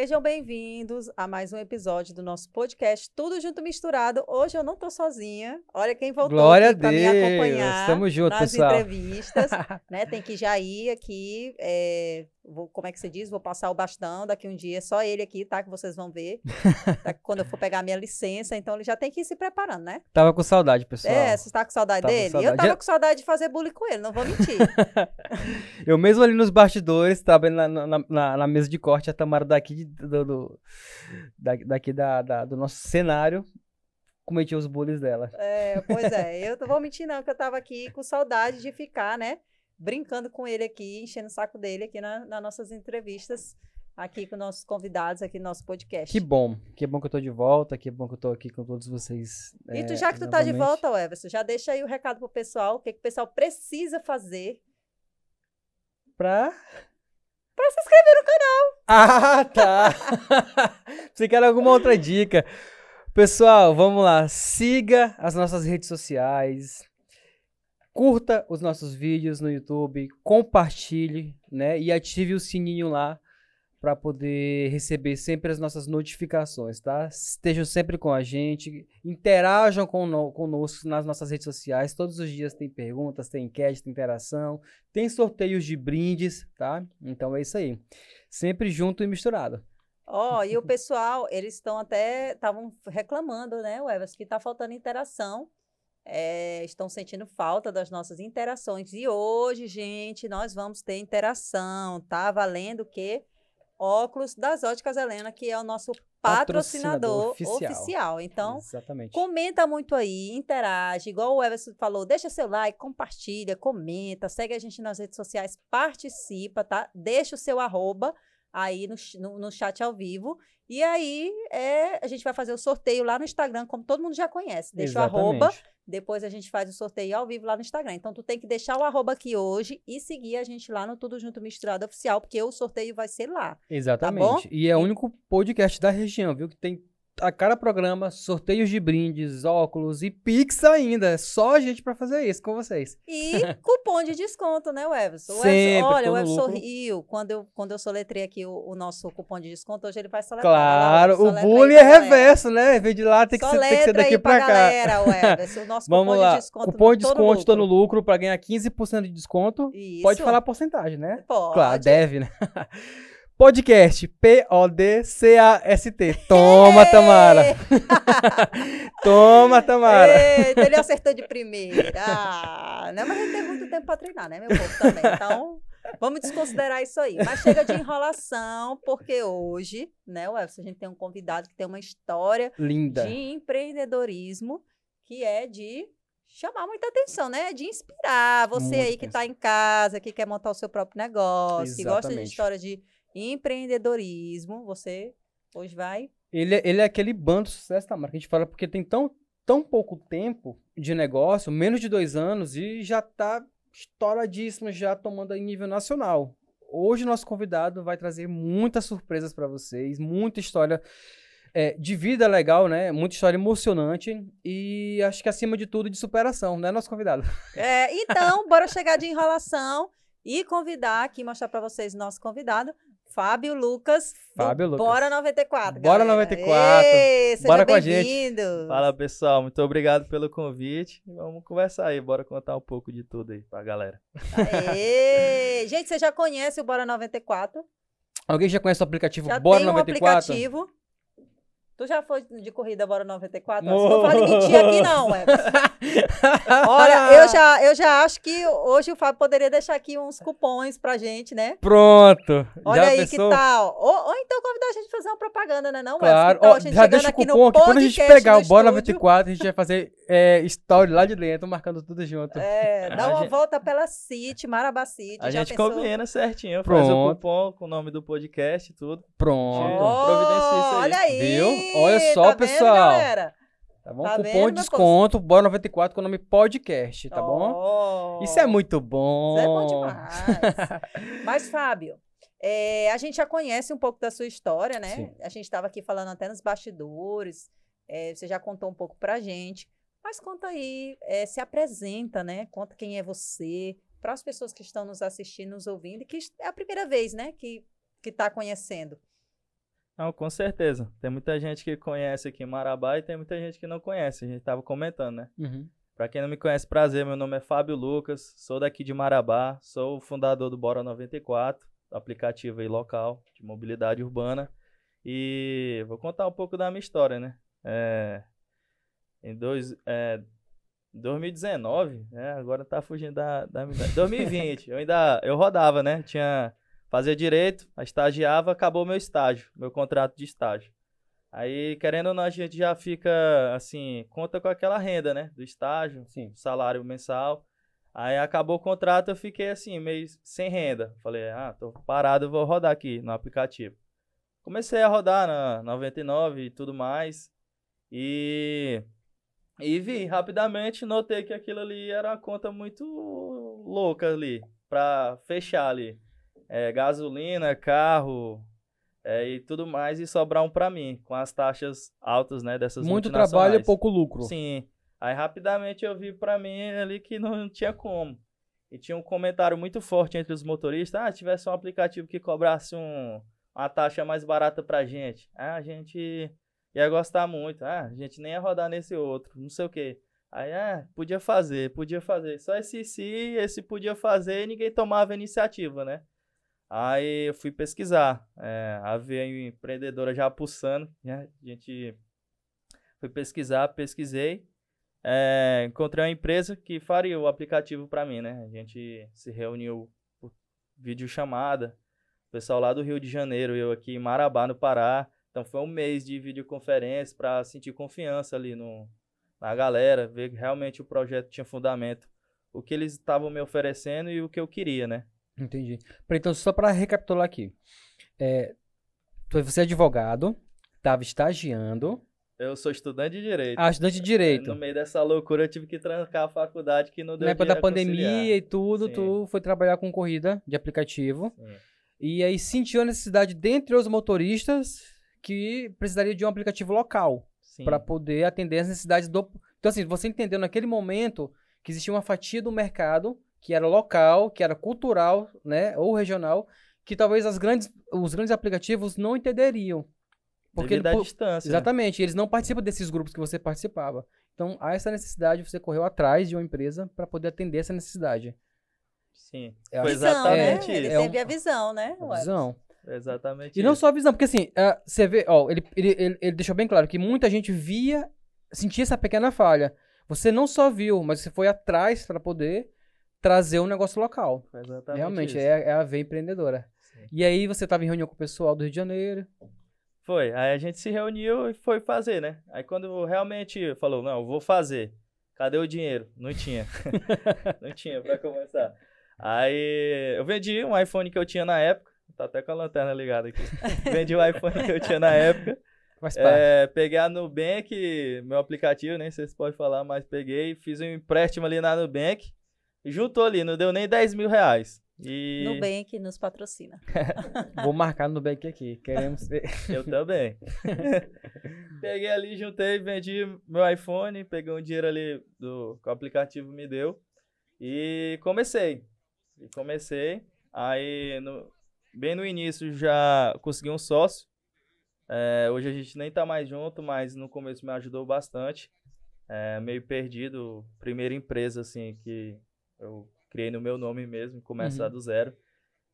Sejam bem-vindos a mais um episódio do nosso podcast Tudo Junto Misturado. Hoje eu não tô sozinha. Olha quem voltou Glória aqui para me acompanhar Tamo junto, nas pessoal. entrevistas. né? Tem que já ir aqui. é, vou, como é que se diz? Vou passar o bastão daqui um dia. Só ele aqui, tá? Que vocês vão ver. Tá? Quando eu for pegar a minha licença. Então ele já tem que ir se preparando, né? Tava com saudade, pessoal. É, você tá com saudade Tava com dele? Eu saudade. tava Já- com saudade de fazer bullying com ele, não vou mentir. Eu mesmo ali nos bastidores, tava na, na, na- na mesa de corte, a Tamara daqui, do, do- da- daqui da, da- do nosso cenário, cometia os bullies dela. É, pois é, eu não vou mentir não, que eu tava aqui com saudade de ficar, né, brincando com ele aqui, enchendo o saco dele aqui na, nas nossas entrevistas, aqui com nossos convidados aqui no nosso podcast. Que bom, que bom que eu tô de volta, que bom que eu tô aqui com todos vocês. E tu, é, já que tu tá de novamente. volta, Everson, já deixa aí o recado pro pessoal, o que, que o pessoal precisa fazer Pra... pra se inscrever no canal. Ah, tá! Você quer alguma outra dica? Pessoal, vamos lá. Siga as nossas redes sociais. Curta os nossos vídeos no YouTube, compartilhe, né? E ative o sininho lá para poder receber sempre as nossas notificações, tá? Estejam sempre com a gente, interajam cono- conosco nas nossas redes sociais. Todos os dias tem perguntas, tem enquete, tem interação, tem sorteios de brindes, tá? Então é isso aí. Sempre junto e misturado. Ó, e o pessoal, eles estão até, estavam reclamando, né, Everson, que tá faltando interação. É, estão sentindo falta das nossas interações. E hoje, gente, nós vamos ter interação, tá? Valendo o quê? Óculos das Óticas Helena, que é o nosso patrocinador, Patrocinador oficial. oficial. Então, Exatamente. Comenta muito aí, interage, igual o Everson falou, deixa seu like, compartilha, comenta, segue a gente nas redes sociais, participa, tá? Deixa o seu arroba aí no, no, no chat ao vivo. E aí é, a gente vai fazer o sorteio lá no Instagram, como todo mundo já conhece. Deixa o arroba, Exatamente. Depois a gente faz o sorteio ao vivo lá no Instagram. Então tu tem que deixar o arroba aqui hoje e seguir a gente lá no Tudo Junto Misturado Oficial, porque o sorteio vai ser lá. Exatamente. e é o único podcast da região, viu? Que tem a cada programa sorteios de brindes, óculos e Pix ainda. É só a gente pra fazer isso com vocês. E cupom de desconto, né, o Everson? O Everson- Sempre, olha, tô o Everson lucro. riu quando eu, quando eu soletrei aqui o, o nosso cupom de desconto. Hoje ele vai soletrar. Lá, Claro, Everson, o bullying é reverso, né? Em vez de lá, tem que, ser, tem que ser daqui pra cá. galera, o Everson. O nosso Vamos cupom lá. de desconto. Cupom de desconto, tô no lucro. pra ganhar 15% de desconto. Isso. Pode falar a porcentagem, né? Pode. Claro, deve, né? Podcast P-O-D-C-A-S-T. Toma, Tamara. Toma, Tamara. Eita, ele acertou de primeira. Ah, né? Mas a gente tem muito tempo para treinar, né, meu povo, também. Então, vamos desconsiderar isso aí. Mas chega de enrolação, porque hoje, né, Everson, a gente tem um convidado que tem uma história Linda. de empreendedorismo que é de chamar muita atenção, né? De inspirar você Muita aí que está em casa, que quer montar o seu próprio negócio, que gosta de Exatamente. história de empreendedorismo. Você hoje vai Ele, é- ele é aquele bando de sucesso, Tamara, que a gente fala porque tem tão, tão pouco tempo de negócio, menos de dois anos, e já tá estouradíssimo, já tomando em nível nacional. Hoje, nosso convidado vai trazer muitas surpresas para vocês, muita história é, de vida legal, né? Muita história emocionante e acho que acima de tudo de superação, né, nosso convidado? É, então, bora chegar de enrolação e convidar aqui, mostrar para vocês o nosso convidado, Fábio Lucas. Fábio Lucas. Bora 94. Bora galera. 94. Ei, seja Bora com a gente. Fala pessoal, muito obrigado pelo convite. Vamos conversar aí, bora contar um pouco de tudo aí pra galera. Aê. Gente, você já conhece o Bora 94? Alguém já conhece o aplicativo Já Bora tem um 94? aplicativo. Tu já foi de corrida Bora 94? Mo- Não fala de mentir aqui não, Everson. Olha, eu já, eu já acho que hoje o Fábio poderia deixar aqui uns cupons pra gente, né? Pronto. Olha já aí pensou? que tal. Ou, ou então convidar a gente a fazer uma propaganda, né? Não, Everson? Claro, Que tal Ó, a gente já deixa o cupom aqui. Quando a gente pegar o Bora estúdio, 94, a gente vai fazer é, story lá de dentro, marcando tudo junto. É, dá A uma gente- volta pela City, Marabá City. A já gente pensou? combina certinho, faz o Pronto. cupom com o nome do podcast e tudo. Pronto. Oh, Providencia isso aí. olha aí. Viu? Olha só, tá vendo, pessoal. galera? Tá bom? Tá cupom vendo, de desconto, Bora 94 com o nome podcast, tá bom? Oh, Isso é muito bom. Isso é bom demais. Mas, Fábio, é, a gente já conhece um pouco da sua história, né? Sim. A gente estava aqui falando até nos bastidores. é, você já contou um pouco pra gente. Mas conta aí, é, se apresenta, né? Conta quem é você, para as pessoas que estão nos assistindo, nos ouvindo, e que é a primeira vez, né? Que, que tá conhecendo. Não, com certeza. Tem muita gente que conhece aqui em Marabá e tem muita gente que não conhece. A gente tava comentando, né? Uhum. Pra quem não me conhece, prazer, meu nome é Fábio Lucas, sou daqui de Marabá, sou o fundador do Bora 94, aplicativo aí local de mobilidade urbana. E vou contar um pouco da minha história, né? É, em dois, é, 2019, né? Agora tá fugindo da, da minha idade. 2020, eu ainda eu rodava, né? Tinha fazia direito, estagiava, acabou meu estágio, meu contrato de estágio. Aí, querendo ou não, a gente já fica assim, conta com aquela renda, né? Do estágio, Sim. salário mensal. Aí acabou o contrato, eu fiquei assim, meio sem renda. Falei, ah, tô parado, vou rodar aqui no aplicativo. Comecei a rodar na 99 e tudo mais. E e vi rapidamente, notei que aquilo ali era uma conta muito louca ali, pra fechar ali. É, gasolina, carro é, e tudo mais, e sobrar um pra mim, com as taxas altas, né, dessas Muito trabalho e pouco lucro. Sim. Aí rapidamente eu vi pra mim ali que não tinha como. E tinha um comentário muito forte entre os motoristas, ah, se tivesse um aplicativo que cobrasse um, uma taxa mais barata pra gente, ah, a gente ia gostar muito. Ah, a gente nem ia rodar nesse outro, não sei o quê. Aí, ah, podia fazer, podia fazer. Só esse se, esse podia fazer e ninguém tomava iniciativa, né? Aí eu fui pesquisar. É, havia uma empreendedora já pulsando, né? A gente fui pesquisar, pesquisei. É, encontrei uma empresa que faria o aplicativo para mim, né? A gente se reuniu por videochamada. O pessoal lá do Rio de Janeiro, eu aqui em Marabá, no Pará. Então foi um mês de videoconferência para sentir confiança ali no, na galera, ver que realmente o projeto tinha fundamento, o que eles estavam me oferecendo e o que eu queria, né? Entendi. Então, só para recapitular aqui. É, tu- você é advogado, estava estagiando, Eu sou estudante de direito. ah, estudante de direito. No meio dessa loucura eu tive que trancar a faculdade que não deu Na época da pandemia conciliar. e tudo, Sim. tu foi trabalhar com corrida de aplicativo. Sim. E aí sentiu a necessidade, dentre os motoristas, que precisaria de um aplicativo local para poder atender as necessidades do. Então, assim, você entendeu naquele momento que existia uma fatia do mercado que era local, que era cultural, né, ou regional, que talvez as grandes, os grandes aplicativos não entenderiam. Porque à por- distância. né? Exatamente, eles não participam desses grupos que você participava. Então, há essa necessidade, você correu atrás de uma empresa para poder atender essa necessidade. Sim. É a Foi Visão, exatamente né? Ele isso. É um- a visão, né? A Ué, visão. Exatamente E não isso. só a visão, porque assim, ah, você vê, ó, ele, ele, ele, ele deixou bem claro que muita gente via, sentia essa pequena falha. Você não só viu, mas você foi atrás para poder trazer um negócio local. Exatamente Realmente, é, é a veia empreendedora. Sim. E aí você estava em reunião com o pessoal do Rio de Janeiro. Foi. Aí a gente se reuniu e foi fazer, né? Aí quando realmente falou, não, eu vou fazer. Cadê o dinheiro? Não tinha. não tinha pra começar. Aí eu vendi um iPhone que eu tinha na época. Tá até com a lanterna ligada aqui. vendi o iPhone que eu tinha na época. É, peguei a Nubank, meu aplicativo, nem sei se pode falar, mas peguei, fiz um empréstimo ali na Nubank. Juntou ali, não deu nem 10 mil reais. E Nubank nos patrocina. Vou marcar no Nubank aqui. Queremos ver. eu também. peguei ali, juntei, vendi meu iPhone, peguei um dinheiro ali do, que o aplicativo me deu. E comecei. E comecei. Aí, no- bem no início, já consegui um sócio. É, hoje a gente nem tá mais junto, mas no começo me ajudou bastante. É, meio perdido. Primeira empresa, assim, que eu criei no meu nome mesmo, começar Uhum. do zero.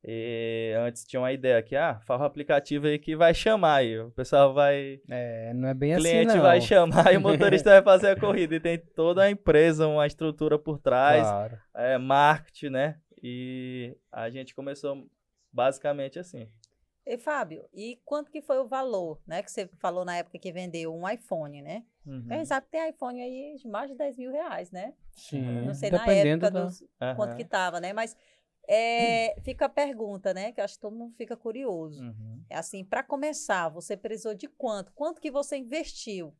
E antes tinha uma ideia que, ah, faz um aplicativo aí que vai chamar aí. O pessoal vai É, não é bem o assim, cliente vai chamar e o motorista vai fazer a corrida. E tem toda a empresa, uma estrutura por trás, Claro. é, marketing, né? E a gente começou basicamente assim. E Fábio, e quanto que foi o valor, né? Que você falou na época que vendeu um iPhone, né? Uhum. A gente sabe que tem iPhone aí de mais de 10 mil reais, né? Sim. Não sei na Dependendo época da- dos, Aham. quanto que tava, né? Mas é, fica a pergunta, né? Que eu acho que todo mundo fica curioso. Uhum. É assim, para começar, você precisou de quanto? Quanto que você investiu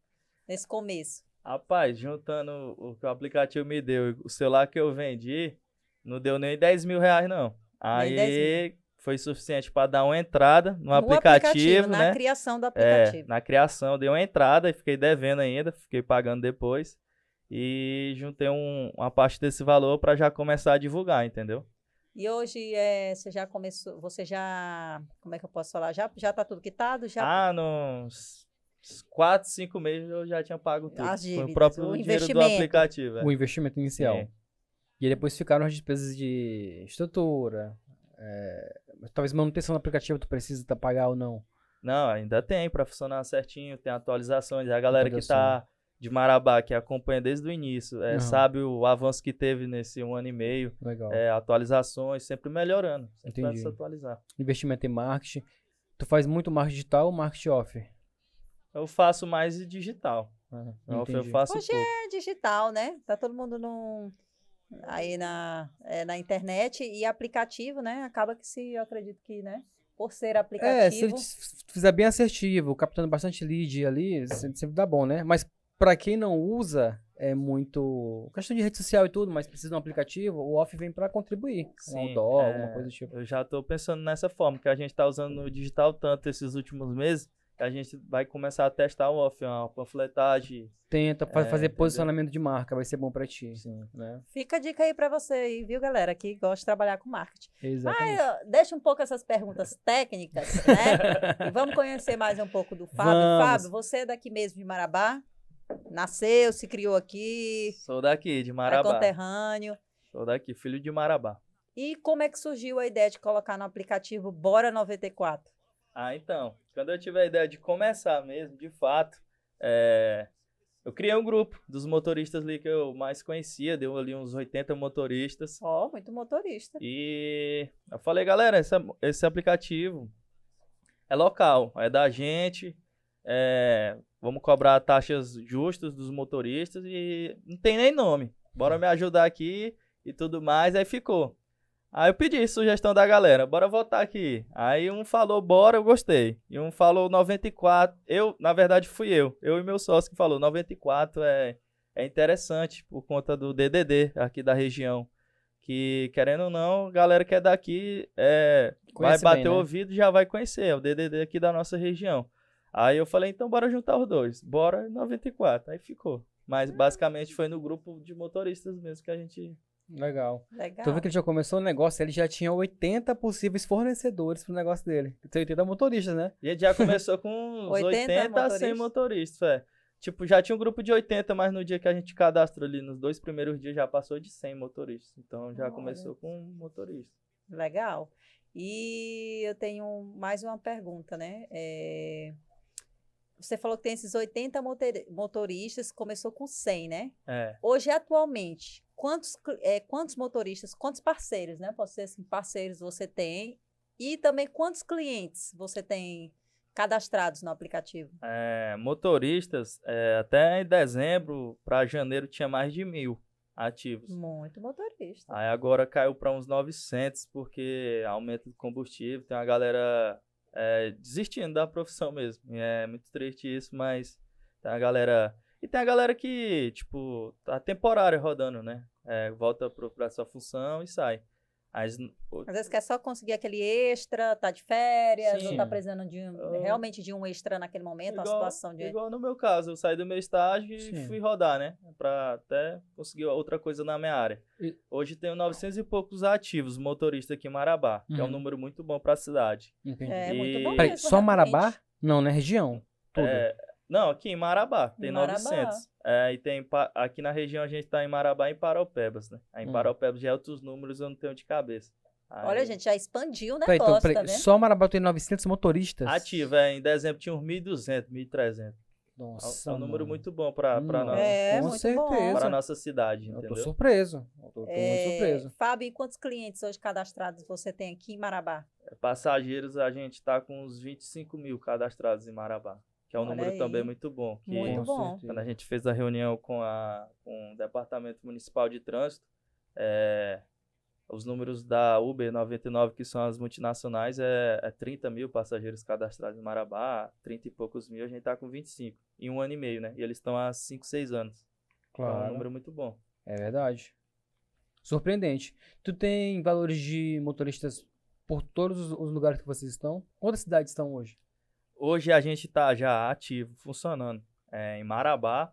nesse começo? Rapaz, juntando o que o aplicativo me deu e o celular que eu vendi, não deu nem 10 mil reais, não. Nem 10 Aí foi suficiente para dar uma entrada no, No aplicativo, na né? criação do É, aplicativo. na criação, dei uma entrada e fiquei devendo ainda, fiquei pagando depois. E juntei um- uma parte desse valor para já começar a divulgar, entendeu? E hoje é, você já começou, você já, como é que eu posso falar? Já já tá tudo quitado? Já Ah, nos quatro, cinco meses eu já tinha pago tudo. As Foi dívidas, o próprio o dinheiro do investimento. aplicativo. é. O investimento inicial. É. E depois ficaram as despesas de estrutura, é, talvez manutenção do aplicativo tu precisa tá pagar ou não. Não, ainda tem pra funcionar certinho, tem atualizações. A galera que tá de Marabá, que acompanha desde o início, é, sabe o avanço que teve nesse um ano e meio. Legal. É, atualizações, sempre melhorando. Sempre Entendi. se atualizar. Investimento em marketing. Tu faz muito marketing digital ou marketing off? Eu faço mais digital. né? Eu, eu faço Hoje pouco. é digital, né? Tá todo mundo num, aí na, é, na internet e aplicativo, né? Acaba que se, eu acredito que, né? Por ser É, se aplicativo, ele fizer bem assertivo, captando bastante lead ali, se- sempre dá bom, né? Mas pra quem não usa, é muito questão de rede social e tudo, mas precisa de um aplicativo, o off vem pra contribuir. Um Sim, outdoor, é, alguma coisa do tipo. Eu já tô pensando nessa forma, que a gente tá usando o digital tanto esses últimos meses, a gente vai começar a testar o off, uma panfletagem. Tenta É, fazer entendeu? posicionamento de marca, vai ser bom pra ti, Sim. né? fica a dica aí pra você aí, viu, galera, que gosta de trabalhar com marketing. Exatamente. Mas, deixa um pouco essas perguntas técnicas, né? e vamos conhecer mais um pouco do Fábio. Vamos. Fábio, você é daqui mesmo de Marabá? Nasceu, se criou aqui, Sou daqui, de é Marabá. conterrâneo. Sou daqui, filho de Marabá. E como é que surgiu a ideia de colocar no aplicativo Bora 94? Ah, então. Quando eu tive a ideia de começar mesmo, de fato, é, eu criei um grupo dos motoristas ali que eu mais conhecia, deu ali uns 80 motoristas. Ó, muito motorista. E eu falei, galera, esse, esse aplicativo é local, é da gente, é, vamos cobrar taxas justas dos motoristas e não tem nem nome. Bora me ajudar aqui e tudo mais, aí ficou. Aí eu pedi sugestão da galera, bora votar aqui. Aí um falou, bora, eu gostei. E um falou 94, eu, na verdade fui eu, eu e meu sócio que falou, 94 é, é interessante por conta do DDD aqui da região que querendo ou não, a galera que é daqui é, vai bater bem, o né? ouvido e já vai conhecer, é o DDD aqui da nossa região. Aí eu falei, então bora juntar os dois, bora 94, aí ficou. Mas basicamente foi no grupo de motoristas mesmo que a gente... Legal. Legal. Tu vê que ele já começou o negócio, ele já tinha 80 possíveis fornecedores pro negócio dele. Tem 80 motoristas, né? E gente já começou com uns 80 80, a 100 motoristas? é. Tipo, já tinha um grupo de 80, mas no dia que a gente cadastrou ali, nos dois primeiros dias, já passou de 100 motoristas. Então já Olha. começou com um motorista. Legal. E eu tenho mais uma pergunta, né? É, Você falou que tem esses 80 motor- motoristas, começou com 100, né? É. Hoje, atualmente, quantos, é, quantos motoristas, quantos parceiros, né? Pode ser assim, parceiros você tem? E também quantos clientes você tem cadastrados no aplicativo? É, motoristas, é, até em dezembro para janeiro tinha mais de mil ativos. Muito motorista. Aí agora caiu para uns 900 porque aumento do combustível, tem uma galera é, desistindo da profissão mesmo. E é muito triste isso, mas tem a galera e tem a galera que tipo tá temporário rodando, né? É, volta pro- pra sua função e sai. As, Às vezes quer só conseguir aquele extra, tá de férias, ou Sim. tá precisando de um- Eu- realmente de um extra naquele momento, uma Igual- situação de. Igual no meu caso, eu saí do meu estágio e Sim. fui rodar, né? Pra até conseguir outra coisa na minha área. E- Hoje tenho 900 e poucos ativos motoristas aqui em Marabá, que é um Uhum. número muito bom pra cidade. Entendi. É, muito E- bom Peraí, mesmo, só realmente. Marabá? Não, né? Região. Tudo. É, não, aqui em Marabá tem Em Marabá. 900. É, e tem aqui na região a gente tá em Marabá e em Paraupebas, né? Aí em Hum. Paraupebas já é outros números, eu não tenho de cabeça. Olha, Aí- gente, já expandiu o Peraí, negócio, então, peraí, tá vendo? só Marabá tem 900 motoristas? Ativo, é, em dezembro tinha uns 1.200, 1.300. É um- Nossa, é um número mano. muito bom pra, Hum, nós, É, com certeza. pra nossa cidade, Eu tô entendeu? surpreso. Eu tô, tô É, muito surpreso. Fábio, e quantos clientes hoje cadastrados você tem aqui em Marabá? Passageiros, a gente tá com uns 25 mil cadastrados em Marabá, que é um Olha número aí. também muito bom. Que Muito bom. Quando a gente fez a reunião com, a, com o Departamento Municipal de Trânsito, é, os números da Uber 99, que são as multinacionais, é, é 30 mil passageiros cadastrados em Marabá, 30 e poucos mil, a gente tá com 25, em um ano e meio, né? E eles estão há 5, 6 anos. Então é um Claro. número muito bom. É verdade. Surpreendente. Tu tem valores de motoristas por todos os- os lugares que vocês estão? Quantas cidades estão hoje? Hoje a gente tá já ativo, funcionando é, em Marabá,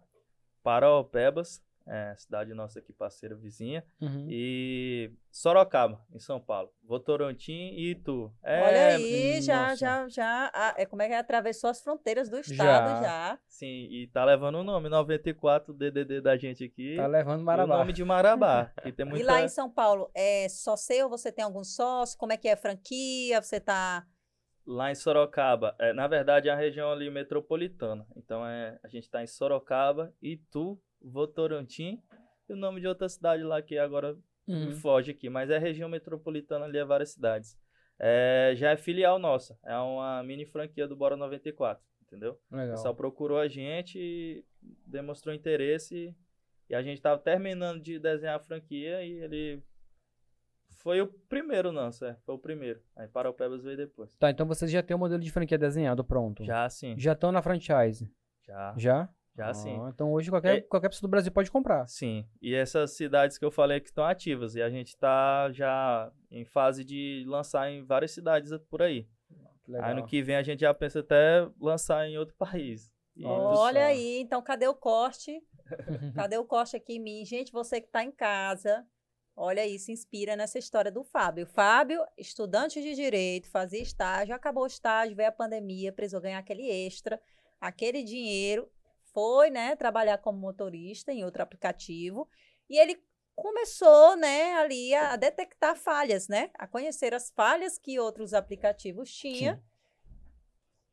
Paraupebas, é, cidade nossa aqui, parceira vizinha. Uhum. E Sorocaba, em São Paulo. Votorantim e Itu. É, Olha aí, já, nossa. já, já. ah, é, como é que é? Atravessou as fronteiras do Já. estado já. Sim, e tá levando o nome 94 DDD da gente aqui. Tá levando e o Marabá. nome de Marabá. que tem muita... E lá em São Paulo, é só seu você tem algum sócio? Como é que é? Franquia? Você tá. Lá em Sorocaba, é, na verdade é a região ali metropolitana. Então é, a gente tá em Sorocaba, Itu, Votorantim e o nome de outra cidade lá que agora Uhum. me foge aqui, mas é região metropolitana ali, é várias cidades. É, já é filial nossa, é uma mini franquia do Bora 94, entendeu? O Legal. pessoal procurou a gente, demonstrou interesse e a gente tava terminando de desenhar a franquia e ele foi o primeiro nosso, é, foi o primeiro. Aí Paraupebas veio depois. Tá, então vocês já têm o modelo de franquia desenhado pronto. Já sim, Já estão na franchise. já, Já? já sim. Ah, então hoje qualquer, É- qualquer pessoa do Brasil pode comprar. Sim, e essas cidades que eu falei que estão ativas, e a gente tá já em fase de lançar em várias cidades por aí. Legal. Aí no que vem a gente já pensa até lançar em outro país. E Olha só. aí, então cadê o corte? Cadê o corte aqui em mim? Gente, você que está em casa, olha se inspira nessa história do Fábio. Fábio, estudante de direito, fazia estágio, acabou o estágio, veio a pandemia, precisou ganhar aquele extra, aquele dinheiro, foi, né, trabalhar como motorista em outro aplicativo e ele começou, né, ali a detectar falhas, né, a conhecer as falhas que outros aplicativos tinham.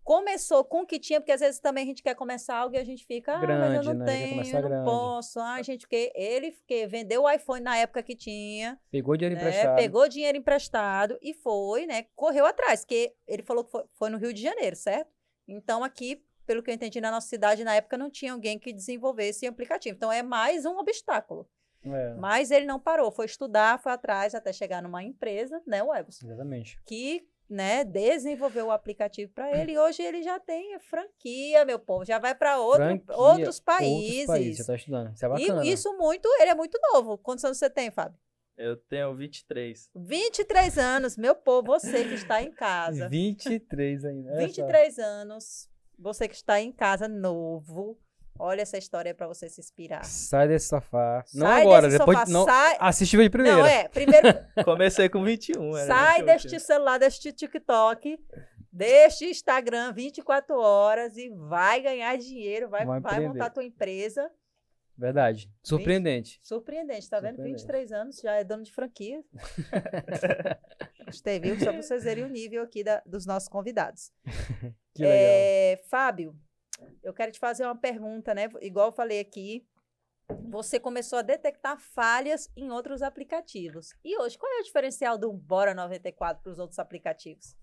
Começou com o que tinha, porque às vezes também a gente quer começar algo e a gente fica, ah, mas eu Grande, não né? Tenho, eu não grande." posso. Ah, gente, porque ele porque vendeu o iPhone na época que tinha, Pegou dinheiro né, emprestado. pegou dinheiro emprestado e foi, né, correu atrás, que ele falou que foi, foi no Rio de Janeiro, certo? Então aqui, pelo que eu entendi, na nossa cidade, na época não tinha alguém que desenvolvesse aplicativo. Então é mais um obstáculo. É, Mas ele não parou, foi estudar, foi atrás até chegar numa empresa, né, o Ebos, exatamente. que né, desenvolveu o aplicativo para ele e hoje ele já tem franquia, meu povo, já vai para Franquia, outros Outros países. países, você tá estudando. Isso é bacana. e isso muito, ele é muito novo. Quantos anos você tem, Fábio? Eu tenho 23. 23 anos, meu povo, você que está em casa. 23 ainda. olha só. 23 anos, você que está em casa novo. Olha essa história para você se inspirar. Sai desse sofá. Não Sai agora, desse depois. sofá, não, sai. Assiste o vídeo primeiro. Não, é, primeiro Comecei com 21. era Sai 28. deste celular, deste TikTok, deste Instagram 24 horas e vai ganhar dinheiro, vai, Vai montar tua empresa. Verdade. Surpreendente. Surpreendente, tá vendo? Surpreendente. 23 anos, já é dono de franquia. Gostei, viu? Só pra vocês verem o nível aqui da- dos nossos convidados. Que legal. É, Fábio, eu quero te fazer uma pergunta, né? Igual eu falei aqui, você começou a detectar falhas em outros aplicativos. E hoje, qual é o diferencial do Bora 94 para os outros aplicativos?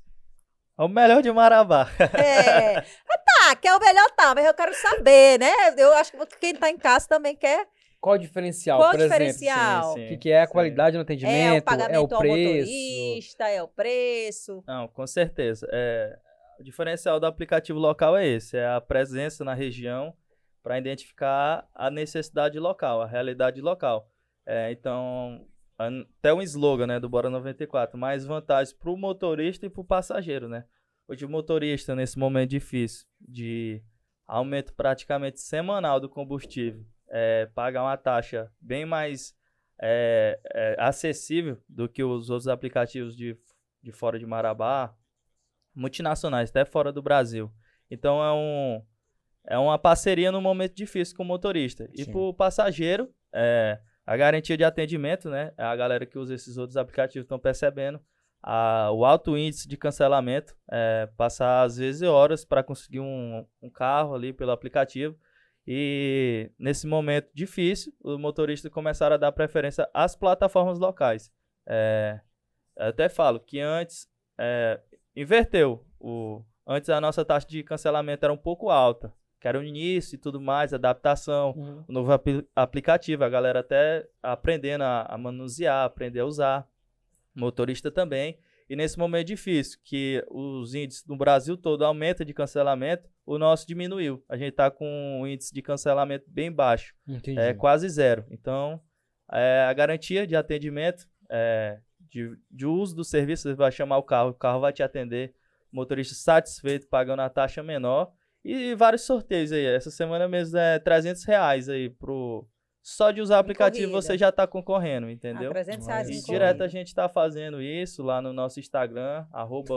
É o melhor de Marabá. É. Ah, tá, que é o melhor tá, mas eu quero saber, né? Eu acho que quem tá em casa também quer. Qual o diferencial, Qual o por exemplo? diferencial? Sim, O que, que é a sim. qualidade no É atendimento? o pagamento é o ao preço? motorista, é o preço. Não, com certeza. É, o diferencial do aplicativo local é esse, é a presença na região para identificar a necessidade local, a realidade local. É, então, até um slogan né, do Bora 94, mais vantagens para o motorista e para o passageiro. Né? Hoje o motorista, nesse momento difícil, de aumento praticamente semanal do combustível, é, paga uma taxa bem mais é, é, acessível do que os outros aplicativos de, de fora de Marabá, multinacionais, até fora do Brasil. Então é um é uma parceria num momento difícil com o motorista. E para o passageiro, é, a garantia de atendimento, né? A galera que usa esses outros aplicativos estão percebendo a- o alto índice de cancelamento, é, passar às vezes horas para conseguir um, um carro ali pelo aplicativo. E nesse momento difícil, os motoristas começaram a dar preferência às plataformas locais. É, eu até falo que antes é, inverteu. O, antes a nossa taxa de cancelamento era um pouco alta, que era o início e tudo mais, adaptação, Uhum. o novo apli- aplicativo, a galera até aprendendo a, a manusear, aprender a usar, motorista também. E nesse momento difícil, que os índices no Brasil todo aumentam de cancelamento, o nosso diminuiu. A gente está com um índice de cancelamento bem baixo, Entendi. é quase zero. Então, é, a garantia de atendimento, é, de, de uso do serviço, você vai chamar o carro, o carro vai te atender, o motorista satisfeito, pagando a taxa menor. E vários sorteios aí. Essa semana mesmo é 300 reais aí pro só de usar o aplicativo corrida. você já tá concorrendo, entendeu? 300 reais em E direto corrida. a gente tá fazendo isso lá no nosso Instagram, arroba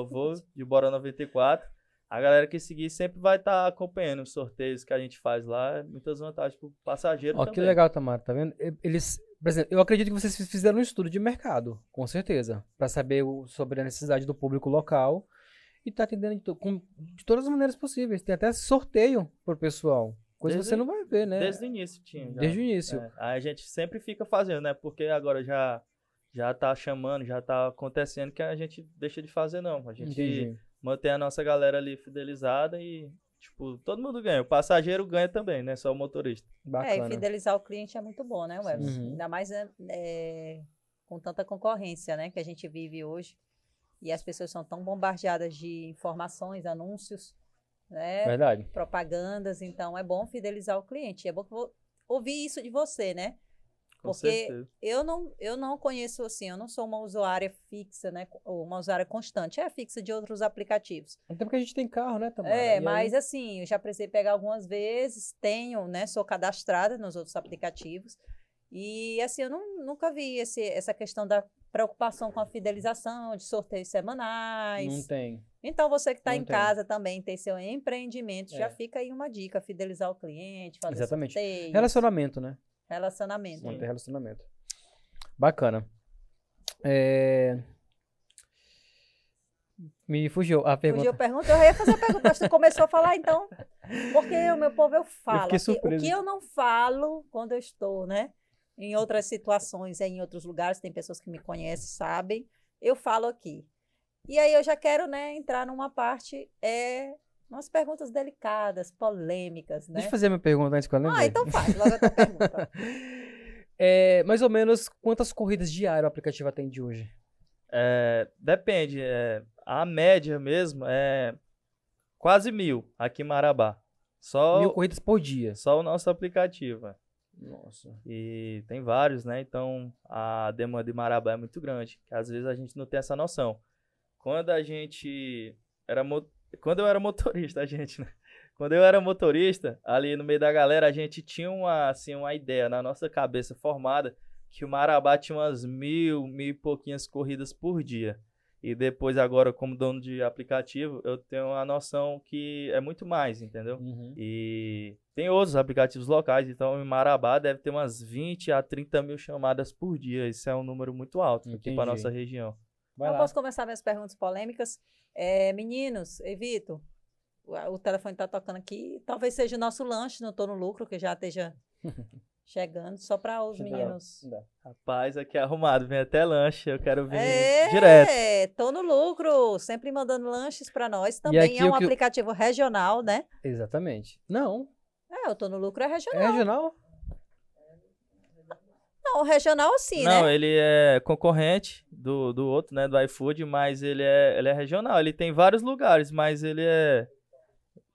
de Bora 94. A galera que seguir sempre vai estar acompanhando os sorteios que a gente faz lá. Muitas vantagens pro passageiro Ó, também. que legal, Tamara, tá vendo? Eles, por exemplo, eu acredito que vocês fizeram um estudo de mercado, com certeza, para saber o- sobre a necessidade do público local e tá atendendo de, to- com- de todas as maneiras possíveis. Tem até sorteio pro pessoal, coisa que Desde- você não vai ver, né? Desde o início tinha. já. Desde o início. É, aí a gente sempre fica fazendo, né? Porque agora já já tá chamando, já tá acontecendo que a gente deixa de fazer não. A gente Entendi. mantém a nossa galera ali fidelizada e tipo, todo mundo ganha. O passageiro ganha também, né? Só o motorista. É, e Bacana. fidelizar o cliente é muito bom, né, Webs? Uhum. Ainda mais é, é, com tanta concorrência, né, que a gente vive hoje. E as pessoas são tão bombardeadas de informações, anúncios, né, Verdade. propagandas. Então, é bom fidelizar o cliente. É bom ouvir isso de você, né? Com Porque certeza. eu não, eu não conheço assim, eu não sou uma usuária fixa, né? Ou uma usuária constante, é fixa de outros aplicativos. Até porque a gente tem carro, né, Tamara? E É, aí- mas assim, eu já precisei pegar algumas vezes, tenho, né? Sou cadastrada nos outros aplicativos. E assim, eu não, nunca vi esse, essa questão da preocupação com a fidelização, de sorteios semanais. Não tem. Então, você que está em tem. casa também, tem seu empreendimento, já É. fica aí uma dica: fidelizar o cliente, fazer Exatamente. sorteios, Relacionamento, né? Relacionamento. Manter relacionamento. Bacana. É... Me fugiu a pergunta. Fugiu a pergunta, eu ia fazer a pergunta, mas tu começou a falar, então. Porque o meu povo eu falo. aqui, o que eu não falo quando eu estou, né? Em outras situações, em outros lugares, tem pessoas que me conhecem, sabem, eu falo aqui. E aí eu já quero, né, entrar numa parte, é, umas perguntas delicadas, polêmicas, né? Deixa eu fazer a minha pergunta antes que eu lembre. Ah, então faz, logo a tua pergunta. É, mais ou menos quantas corridas diárias o aplicativo atende hoje? É, depende. é, a média mesmo é quase mil aqui em Marabá. Só, Mil corridas por dia. só o nosso aplicativo. é. Nossa. E tem vários, né? Então a demanda em Marabá é muito grande. Que às vezes a gente não tem essa noção. Quando a gente era quando eu era motorista, a gente, né? Quando eu era motorista, ali no meio da galera, a gente tinha uma, assim, uma ideia na nossa cabeça formada que o Marabá tinha umas mil, mil e pouquinhas corridas por dia. E depois, agora, como dono de aplicativo, eu tenho a noção que é muito mais, entendeu? Uhum. E tem outros aplicativos locais, então em Marabá deve ter umas 20 a 30 mil chamadas por dia. Isso é um número muito alto aqui Entendi. para nossa região. Vai eu lá. posso começar minhas perguntas polêmicas. É, meninos, evito. O, o telefone está tocando aqui. Talvez seja o nosso lanche, não estou no lucro, que já esteja chegando, só para os eu meninos. dá. Rapaz, aqui é arrumado, vem até lanche, eu quero vir É, direto. tô no lucro, sempre mandando lanches para nós. Também é um aplicativo regional, né? Exatamente. Não. É, eu tô no lucro, é regional. É regional? Não, regional sim, Não, né? ele é concorrente do, do outro, né, do iFood, mas ele é, ele é regional. Ele tem vários lugares, mas ele é...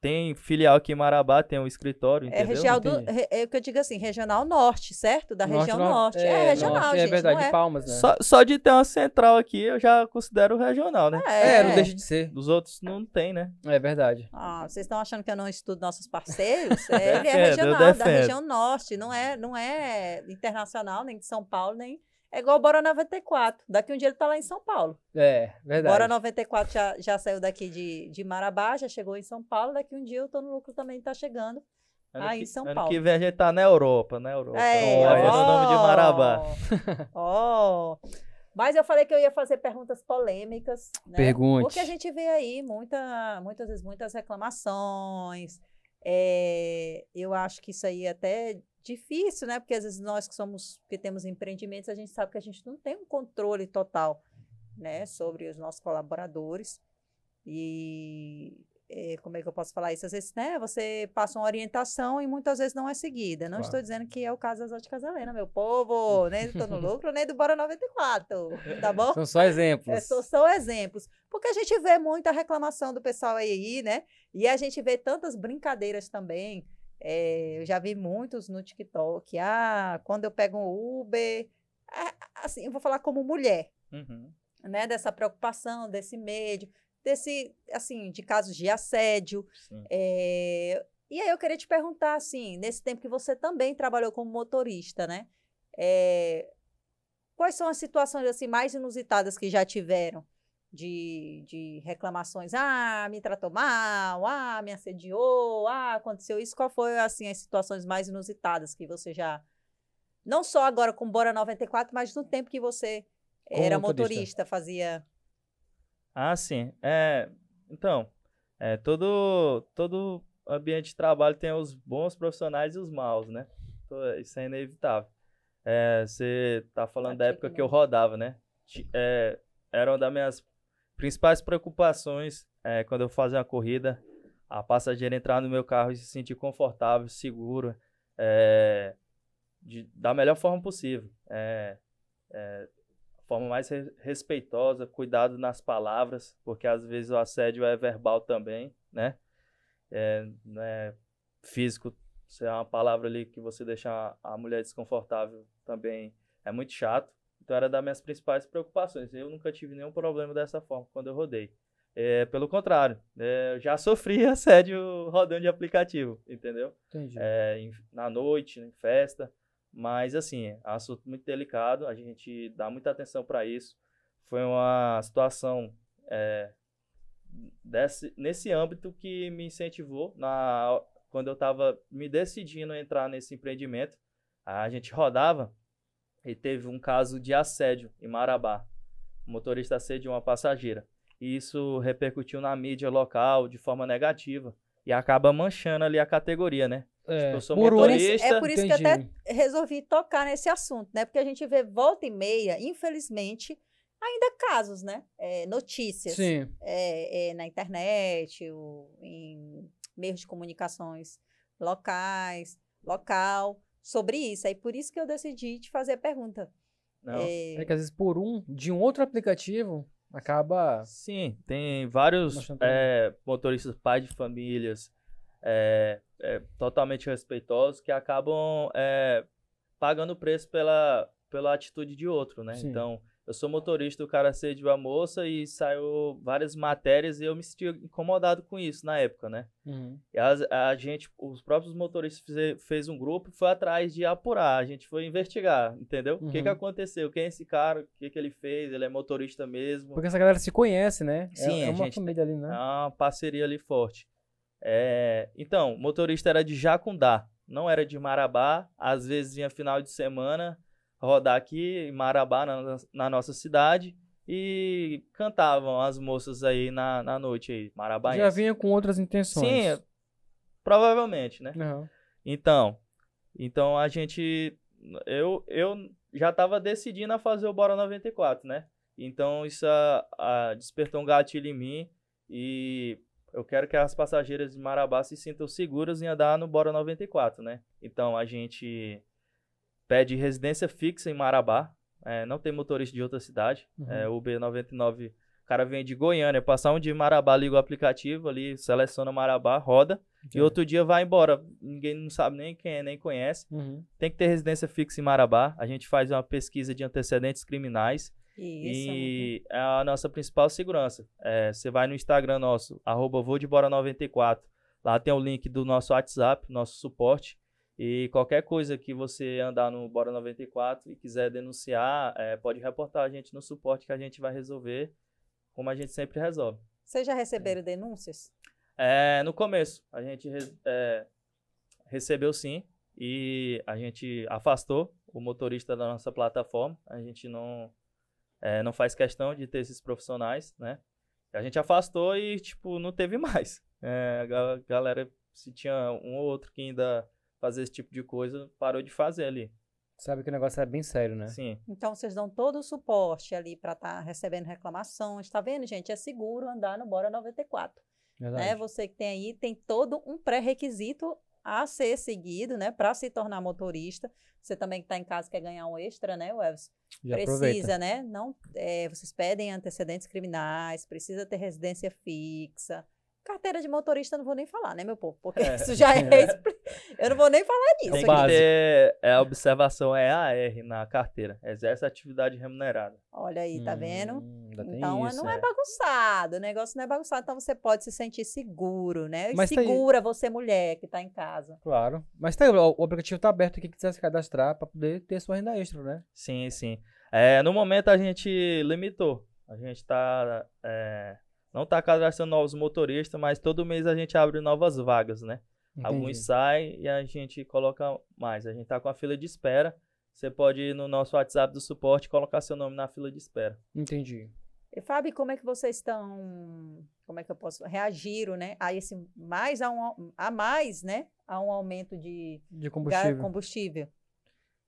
Tem filial aqui em Marabá, tem um escritório, É entendeu? regional do, Entendi. re- é o que eu digo assim, regional norte, certo? Da região Norte, norte. É, regional, norte, gente, É verdade, é? Palmas, né? Só, só de ter uma central aqui, eu já considero regional, né? É, não deixa de ser. Dos outros não tem, né? É verdade. Ah, vocês estão achando que eu não estudo nossos parceiros? É, ele é regional, da região norte, não é, não é internacional, nem de São Paulo, nem. É igual o Bora 94. Daqui um dia ele tá lá em São Paulo. É, verdade. Bora 94 já, já saiu daqui de, de Marabá, já chegou em São Paulo. Daqui um dia eu tô no lucro também tá chegando. Ano em que, São ano Paulo. que vem a gente tá na Europa, na Europa. É, Olha, no nome de Marabá. Ó. Mas eu falei que eu ia fazer perguntas polêmicas. Né? Pergunte. Porque a gente vê aí muita, muitas vezes muitas reclamações. É, eu acho que isso aí até difícil, né? Porque às vezes nós que somos, que temos empreendimentos, a gente sabe que a gente não tem um controle total, né, sobre os nossos colaboradores. E é, como é que eu posso falar isso? Às vezes, né, você passa uma orientação e muitas vezes não é seguida. Não Claro. estou dizendo que é o caso das óticas Helena, meu povo, nem do Tô no Lucro, nem do Bora 94, tá bom? São só exemplos. É, só- são exemplos. Porque a gente vê muita reclamação do pessoal aí, né? E a gente vê tantas brincadeiras também. É, eu já vi muitos no TikTok. Ah, quando eu pego um Uber. assim, eu vou falar como mulher, Uhum. né? Dessa preocupação, desse medo, desse, assim, de casos de assédio. É, E aí eu queria te perguntar, assim, nesse tempo que você também trabalhou como motorista, né? É, quais são as situações assim mais inusitadas que já tiveram de, de reclamações? Ah, me tratou mal, ah, me assediou, ah, aconteceu isso. Qual foi assim as situações mais inusitadas que você já não só agora com Bora 94, mas no tempo que você Como era motorista. fazia Ah, sim. É, então, é, todo, todo ambiente de trabalho tem os bons profissionais e os maus, né? Tô- Isso é inevitável. É, você tá falando da Aqui época que eu rodava, né? É, era uma das minhas principais preocupações é, quando eu fazia uma corrida, a passageira entrar no meu carro e se sentir confortável, seguro, é, de- da melhor forma possível. É, é, forma mais re- respeitosa, cuidado nas palavras, porque às vezes o assédio é verbal também, né? É, não é físico, se é uma palavra ali que você deixa a, a mulher desconfortável também é muito chato. Então era das minhas principais preocupações. Eu nunca tive nenhum problema dessa forma quando eu rodei. É, pelo contrário, é, eu já sofri assédio rodando de aplicativo, entendeu? Entendi. é, em- na noite, em festa. Mas, assim, é um assunto muito delicado, a gente dá muita atenção para isso. Foi uma situação é, desse, nesse âmbito que me incentivou na, quando eu estava me decidindo a entrar nesse empreendimento. A gente rodava e teve um caso de assédio em Marabá. O motorista assediou uma passageira. E isso repercutiu na mídia local de forma negativa. E acaba manchando ali a categoria, né? É, eu sou por motorista. É por isso que eu Entendi. até resolvi tocar nesse assunto, né? Porque a gente vê volta e meia, infelizmente, ainda casos, né? É, notícias Sim. é, é, na internet, ou em meios de comunicações locais, local, sobre isso. Aí por isso que eu decidi te fazer a pergunta. Não. É, É que às vezes por um, de um outro aplicativo, acaba. Sim, tem vários é, motoristas pais de famílias é, é, totalmente respeitosos que acabam é, pagando o preço pela, pela atitude de outro, né? Sim. Então, eu sou motorista, o cara assediou a moça e saiu várias matérias e eu me senti incomodado com isso na época, né? Uhum. E as- a, gente, os próprios motoristas fize- fez um grupo e foi atrás de apurar, a gente foi investigar, entendeu? O que que Uhum. aconteceu? Quem é esse cara? O que que ele fez? Ele é motorista mesmo? Porque essa galera se conhece, né? É- Sim, é, a uma família ali, É né? uma parceria ali forte. É, então, o motorista era de Jacundá, não era de Marabá. Às vezes vinha final de semana rodar aqui em Marabá, na, na nossa cidade, e cantavam as moças aí na, na noite aí, Marabá. Já vinha com outras intenções. Sim, provavelmente, né? Aham. Então, então a gente, eu, eu já estava decidindo a fazer o Bora 94, né? Então isso ah, ah, despertou um gatilho em mim e eu quero que as passageiras de Marabá se sintam seguras em andar no Bora 94, né? Então a gente pede residência fixa em Marabá, é, não tem motorista de outra cidade, Uhum. é, o B99, o cara vem de Goiânia, passar um dia em Marabá, liga o aplicativo ali, seleciona Marabá, roda, e outro dia vai embora. Ninguém não sabe nem quem é, nem conhece. Uhum. Tem que ter residência fixa em Marabá. A gente faz uma pesquisa de antecedentes criminais. isso. e é a nossa principal segurança. É, Você vai no Instagram nosso, arroba voodebora94. Lá tem o link do nosso WhatsApp, nosso suporte. E qualquer coisa que você andar no Bora 94 e quiser denunciar, é, pode reportar a gente no suporte que a gente vai resolver, como a gente sempre resolve. Vocês já receberam denúncias? É, no começo, a gente é, recebeu sim e a gente afastou o motorista da nossa plataforma. A gente não, é, não faz questão de ter esses profissionais, né? A gente afastou e, tipo, não teve mais. É, a ga- galera, se tinha um ou outro que ainda fazia esse tipo de coisa, parou de fazer ali. Sabe que o negócio é bem sério, né? Sim, Então, vocês dão todo o suporte ali para estar recebendo reclamações. Tá vendo, gente? É seguro andar no Bora 94. Verdade. né? Você que tem aí, tem todo um pré-requisito a ser seguido, né? Para se tornar motorista. Você também que está em casa quer ganhar um extra, né, Webs? Precisa, aproveita. né? Não, é, vocês pedem antecedentes criminais, precisa ter residência fixa. Carteira de motorista eu não vou nem falar, né, meu povo? Porque É. isso já é. expli- Eu não vou nem falar disso. tem que ter é, a observação EAR na carteira. Exerce atividade remunerada. Olha aí, tá vendo? Hum, tem Então isso, não é é. bagunçado, o negócio não é bagunçado, então você pode se sentir seguro, né? E Mas segura você, mulher, que tá em casa. Claro. Mas tá aí, o, aplicativo tá aberto aqui, quiser se cadastrar pra poder ter sua renda extra, né? Sim, sim. É, no momento a gente limitou. A gente tá. é, não tá cadastrando novos motoristas, mas todo mês a gente abre novas vagas, né? Alguns Entendi. saem e a gente coloca mais. A gente tá com a fila de espera. Você pode ir no nosso WhatsApp do suporte e colocar seu nome na fila de espera. Entendi. E, Fábio, como é que vocês estão, como é que eu posso, reagiram, né, a esse, mais a, um, a mais, né, a um aumento de De combustível. combustível.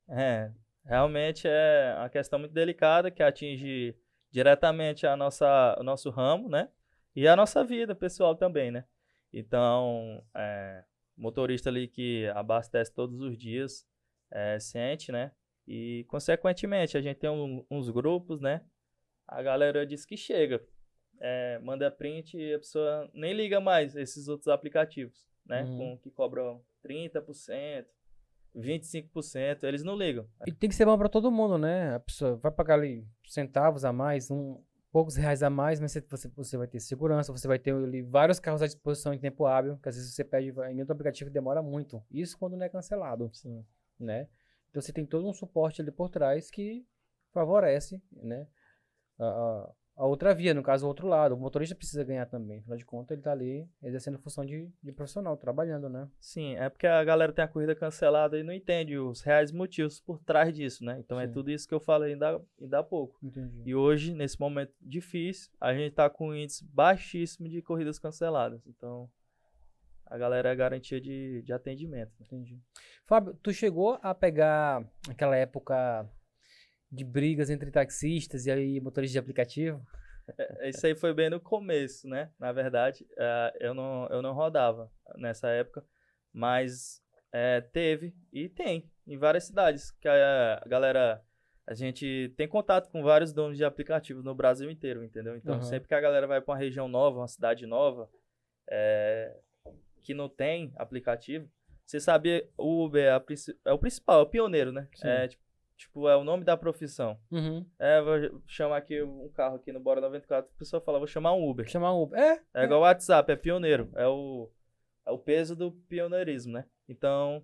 É, realmente é uma questão muito delicada que atinge diretamente a nossa, o nosso ramo, né? E a nossa vida pessoal também, né? Então, é, motorista ali que abastece todos os dias é, sente, né? E, consequentemente, a gente tem um- uns grupos, né? A galera diz que chega, é, manda print e a pessoa nem liga mais esses outros aplicativos, né? Uhum. Com, que cobram 30%, 25%, eles não ligam. E tem que ser bom pra todo mundo, né? A pessoa vai pagar ali centavos a mais, um, poucos reais a mais, mas você, você, vai ter segurança, você vai ter ali vários carros à disposição em tempo hábil, que às vezes você pede em outro aplicativo demora muito. Isso quando não é cancelado, Sim. né? Então você tem todo um suporte ali por trás que favorece, né? A, a, a outra via, no caso, o outro lado. O motorista precisa ganhar também. Afinal de contas, ele tá ali exercendo função de, de profissional, trabalhando, né? Sim, é porque a galera tem a corrida cancelada e não entende os reais motivos por trás disso, né? Então é Sim. tudo isso que eu falei ainda, ainda há pouco. Entendi. E hoje, nesse momento difícil, a gente tá com um índice baixíssimo de corridas canceladas. Então, a galera é garantia de, de atendimento. né? Entendi. Fábio, tu chegou a pegar aquela época de brigas entre taxistas e aí motoristas de aplicativo? É, Isso aí foi bem no começo, né? Na verdade, eh, eu, não, eu não rodava nessa época, mas eh, teve e tem em várias cidades que a, a galera. A gente tem contato com vários donos de aplicativos no Brasil inteiro, entendeu? Então, Aham. sempre que a galera vai para uma região nova, uma cidade nova, eh, que não tem aplicativo, você sabe, o Uber é, a é o principal, é o pioneiro, né? Sim. É, tipo, tipo, é o nome da profissão. Uhum. É, vou chamar aqui um carro aqui no Bora 94, a pessoa fala, vou chamar um Uber. Chamar um Uber. É, É igual o WhatsApp, é pioneiro. É o, é o peso do pioneirismo, né? Então,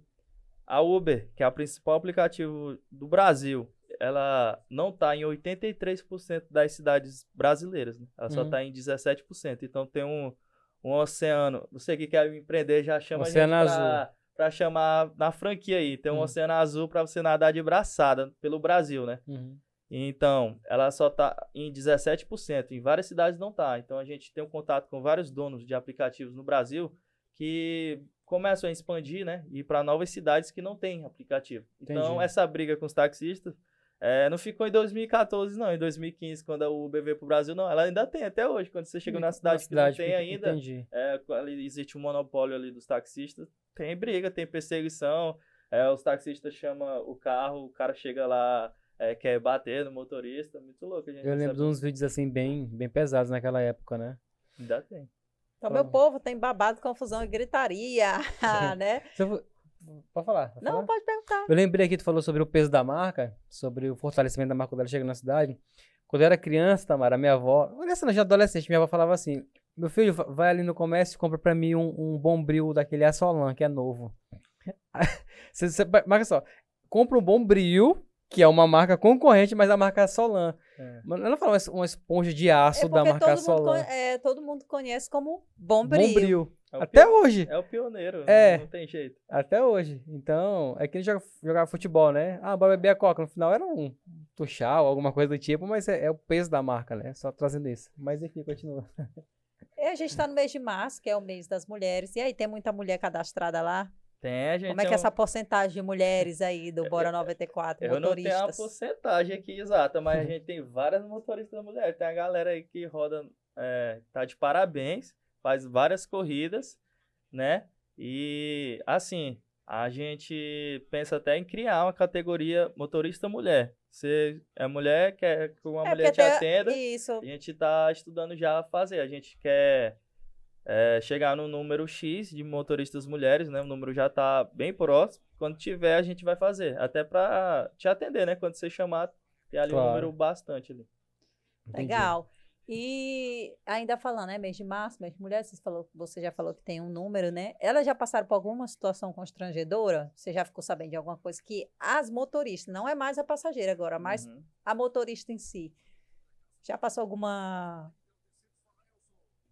a Uber, que é o principal aplicativo do Brasil, ela não está em 83% das cidades brasileiras, né? Ela só Uhum. está em 17%. Então, tem um, um oceano. Você que quer empreender já chama Oceano a gente pra, pra chamar na franquia aí. Tem um Uhum. oceano azul para você nadar de braçada pelo Brasil, né? Uhum. Então, ela só está em 17%. Em várias cidades não está. Então, a gente tem um contato com vários donos de aplicativos no Brasil que começam a expandir, né? E para novas cidades que não têm aplicativo. Então, Entendi. essa briga com os taxistas eh, não ficou em 2014, não. Em 2015, quando a Uber veio para o Brasil, não. Ela ainda tem até hoje. Quando você chega na cidade, que não tem ainda, é, existe um monopólio ali dos taxistas. Tem briga, tem perseguição. é, os taxistas chamam o carro, o cara chega lá, é, quer bater no motorista. Muito louco. A gente Eu lembro recebe- de uns vídeos assim bem, bem pesados naquela época, né? Ainda tem. Então, meu povo tem babado, confusão e gritaria, né? Pode falar. pode Não, falar? pode perguntar. Eu lembrei aqui, tu falou sobre o peso da marca, sobre o fortalecimento da marca quando ela chega na cidade. Quando eu era criança, Tamara, minha avó, olha só, já adolescente, minha avó falava assim: Meu filho, va- vai ali no comércio e compra pra mim um, um bombril daquele Assolan, que é novo. Você, você, marca só, compra um bombril, que é uma marca concorrente, mas da marca Solan. É. Ela fala uma- esponja de aço É da marca todo mundo, Solan. con- é, todo mundo conhece como bombril. Bombril. É Até pio- hoje. É o pioneiro. É. Não tem jeito. Até hoje. Então, é que ele joga, jogava futebol, né? Ah, bora beber a coca. No final era um tuchal, alguma coisa do tipo, mas é, é o peso da marca, né? Só trazendo isso. Mas enfim, continua. E a gente está no mês de março, que é o mês das mulheres. E aí, tem muita mulher cadastrada lá? Tem, a gente Como é que é um- essa porcentagem de mulheres aí do Bora 94, Eu não tenho a motoristas? porcentagem aqui exata, mas a gente tem várias motoristas mulheres. Tem a galera aí que roda, é, tá de parabéns, faz várias corridas, né? E assim, a gente pensa até em criar uma categoria motorista mulher. Você é mulher, quer que uma É, mulher te atenda, Isso. a gente tá estudando já a fazer. A gente quer é, chegar no número X de motoristas mulheres, né? O número já tá bem próximo. Quando tiver, a gente vai fazer. Até pra te atender, né? Quando você chamar, tem ali um Claro. número bastante ali. Entendi. Legal. E ainda falando, né? Mês de março, mês de mulher, você, falou, você já falou que tem um número, né? Elas já passaram por alguma situação constrangedora? Você já ficou sabendo de alguma coisa que as motoristas, não é mais a passageira agora, mas Uhum. a motorista em si, já passou alguma.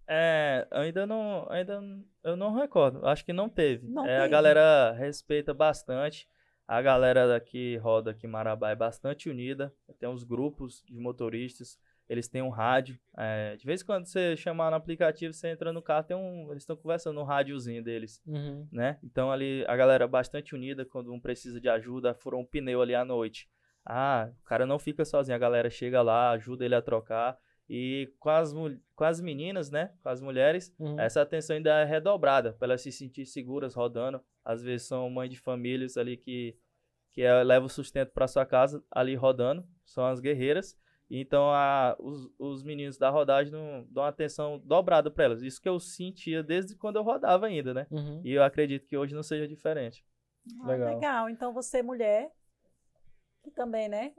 É, ainda não, ainda eu não recordo. Acho que não teve. Não É, a teve. galera respeita bastante. A galera daqui roda aqui em Marabá é bastante unida. Tem uns grupos de motoristas. Eles têm um rádio. é, de vez em quando você chamar no aplicativo, você entra no carro, tem um, eles estão conversando no rádiozinho deles, Uhum. né? Então ali a galera é bastante unida quando um precisa de ajuda, furou um pneu ali à noite. Ah, o cara não fica sozinho, a galera chega lá, ajuda ele a trocar. E com as, com as meninas, né? Com as mulheres, Uhum. essa atenção ainda é redobrada para elas se sentir seguras rodando. Às vezes são mães de famílias ali que, que é, levam o sustento para sua casa ali rodando, são as guerreiras. Então a, os, os meninos da rodagem não, dão atenção dobrada para elas. Isso que eu sentia desde quando eu rodava ainda, né? Uhum. E eu acredito que hoje não seja diferente. Ah, Legal. legal. Então você, mulher, que também, né?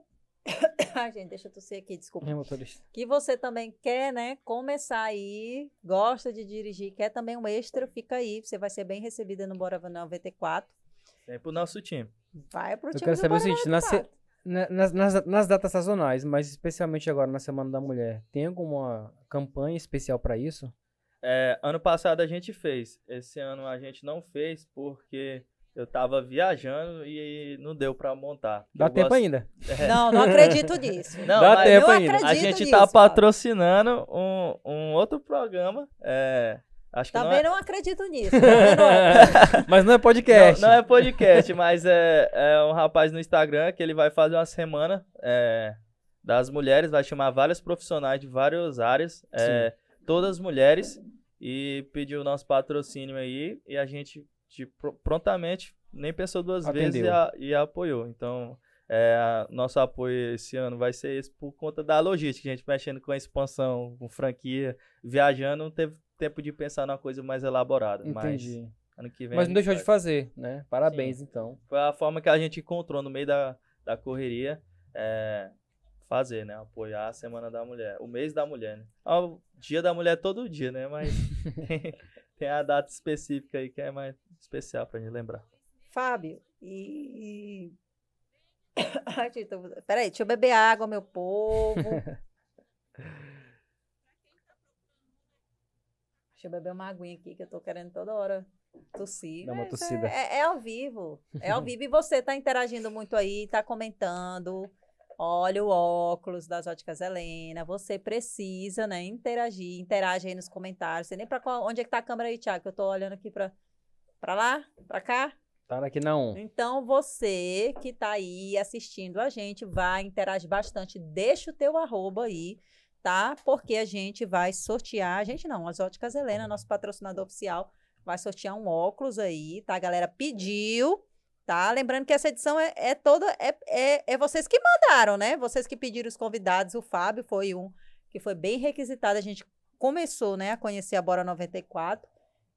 Ai, gente, deixa eu tossir aqui, desculpa. É motorista. que você também quer, né, começar aí, gosta de dirigir, quer também um extra, fica aí, você vai ser bem recebida no Bora 94. Vem pro nosso time. Vai pro Eu time quero do saber o seguinte, na se- 94. Na- Nas, nas, nas datas sazonais, mas especialmente agora na Semana da Mulher, tem alguma campanha especial pra isso? É, ano passado a gente fez. Esse ano a gente não fez porque eu tava viajando e não deu pra montar. Dá Eu tempo gosto- ainda. É. Não, não acredito nisso. Não, Dá tempo eu ainda. A gente tá Fábio. patrocinando um, um outro programa. É, acho que não Também é, não acredito nisso. não. Mas não é podcast. não, não é podcast, mas é, é um rapaz no Instagram que ele vai fazer uma semana é, das mulheres, vai chamar vários profissionais de várias áreas, é, todas mulheres, e pediu o nosso patrocínio aí, e a gente de, pro- prontamente nem pensou duas vezes e, Atendeu. a- e apoiou. Então, é, a- nosso apoio esse ano vai ser esse por conta da logística, a gente mexendo com a expansão, com franquia, viajando, não teve tempo de pensar numa coisa mais elaborada. Entendi. Mas ano que vem. Mas não deixou vai. de fazer, né? Parabéns, então. Foi a forma que a gente encontrou no meio da, da correria é, fazer, né? Apoiar a Semana da Mulher, o mês da mulher, né? O dia da mulher é todo dia, né? Mas tem, tem a data específica aí que é mais especial pra gente lembrar. Fábio, e... Ai, Peraí, deixa eu beber água, meu povo. Deixa eu beber uma aguinha aqui, que eu tô querendo toda hora tossir. Dá uma Mas tossida. É, é ao vivo. É ao vivo. E você tá interagindo muito aí, tá comentando. Olha o óculos das óticas Helena. Você precisa, né, interagir. Interage aí nos comentários. Sei nem pra qual, onde é que tá a câmera aí, Thiago? Que eu tô olhando aqui pra, pra lá, pra cá. Tá aqui 1. Então, você que tá aí assistindo a gente, vai interagir bastante. Deixa o teu arroba aí, tá? Porque a gente vai sortear, a gente não, as Óticas Helena, nosso patrocinador oficial, vai sortear um óculos aí, tá? A galera pediu, tá? Lembrando que essa edição é, é toda, é, é, é vocês que mandaram, né? Vocês que pediram os convidados, o Fábio foi um que foi bem requisitado, a gente começou, né, a conhecer a Bora 94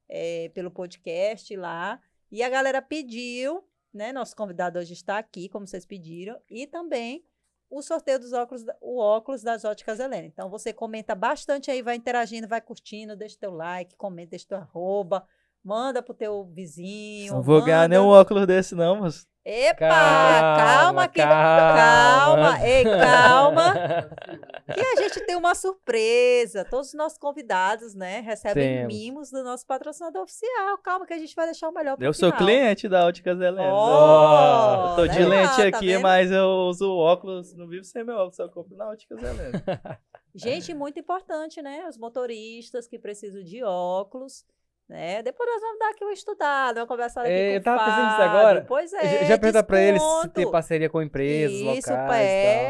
é, pelo podcast lá, e a galera pediu, né? Nosso convidado hoje está aqui, como vocês pediram, e também o sorteio dos óculos, o óculos das óticas Helena. Então você comenta bastante aí, vai interagindo, vai curtindo, deixa teu like, comenta, deixa teu arroba, manda pro teu vizinho. Não vou ganhar manda- nenhum óculos desse, não, mas Epa, Calma, calma, que calma. calma, ei, calma, que a gente tem uma surpresa. Todos os nossos convidados, né, recebem Temos. mimos do nosso patrocinador oficial. Calma que a gente vai deixar o melhor pro eu sou final. cliente da Óticas Helena. Oh, eu tô de lente tá aqui, vendo? mas eu uso óculos, não vivo sem meu óculos, só compro na Óticas Helena. Gente, muito importante, né? Os motoristas que precisam de óculos, né? Depois nós vamos dar aqui uma estudada, uma conversada aqui É, com eu tava pensando nisso agora. Pois Já- é, Já perguntar pra eles se tem parceria com empresas Isso, locais e tal.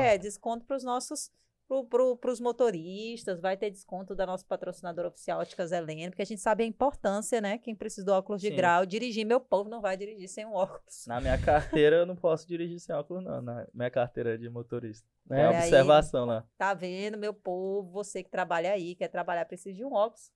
é, desconto para os nossos pro, pro, pros motoristas, vai ter desconto da nossa patrocinadora oficial Óticas Helena, porque a gente sabe a importância, né? Quem precisa do óculos de Sim. grau, dirigir, meu povo não vai dirigir sem um óculos. Na minha carteira eu não posso dirigir sem óculos, não. Na minha carteira de motorista. É, É, aí. observação lá. Tá vendo, meu povo? Você que trabalha aí, quer trabalhar, precisa de um óculos.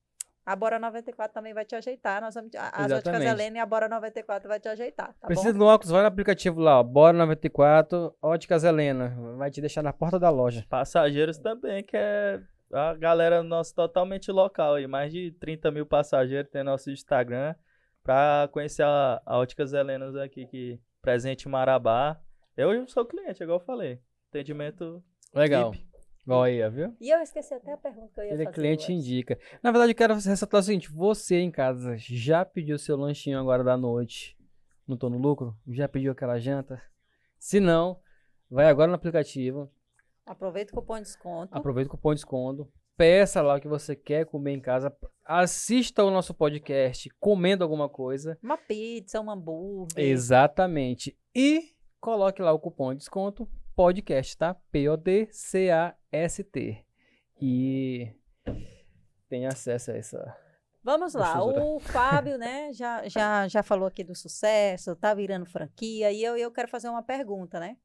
A Bora 94 também vai te ajeitar. Nós vamos, a- as óticas. Helena e a Bora 94 vai te ajeitar, tá Precisa bom? de um óculos, vai no aplicativo lá, ó, Bora 94, Óticas Helena. Vai te deixar na porta da loja. Passageiros também quer a galera nossa totalmente local aí, mais de 30 mil passageiros tem nosso Instagram pra conhecer a, a Óticas Helenas aqui, que presente em Marabá. Eu sou cliente, igual eu falei. Atendimento Legal. VIP. Ó, viu? E eu esqueci até a pergunta que eu ia Ele é fazer. cliente indica. Na verdade, eu quero ressaltar o seguinte: você em casa já pediu seu lanchinho agora da noite? Não tô no lucro? Já pediu aquela janta? Se não, vai agora no aplicativo, Aproveita o cupom de desconto. aproveita o cupom de desconto, peça lá o que você quer comer em casa, assista o nosso podcast comendo alguma coisa. Uma pizza, um hambúrguer. Exatamente. E coloque lá o cupom de desconto podcast, tá? P-O-D-C-A-S-T. E tem acesso a essa. Vamos lá, Gostosura. o Fábio, né, já, já, já falou aqui do sucesso, tá virando franquia, e eu, eu quero fazer uma pergunta, né?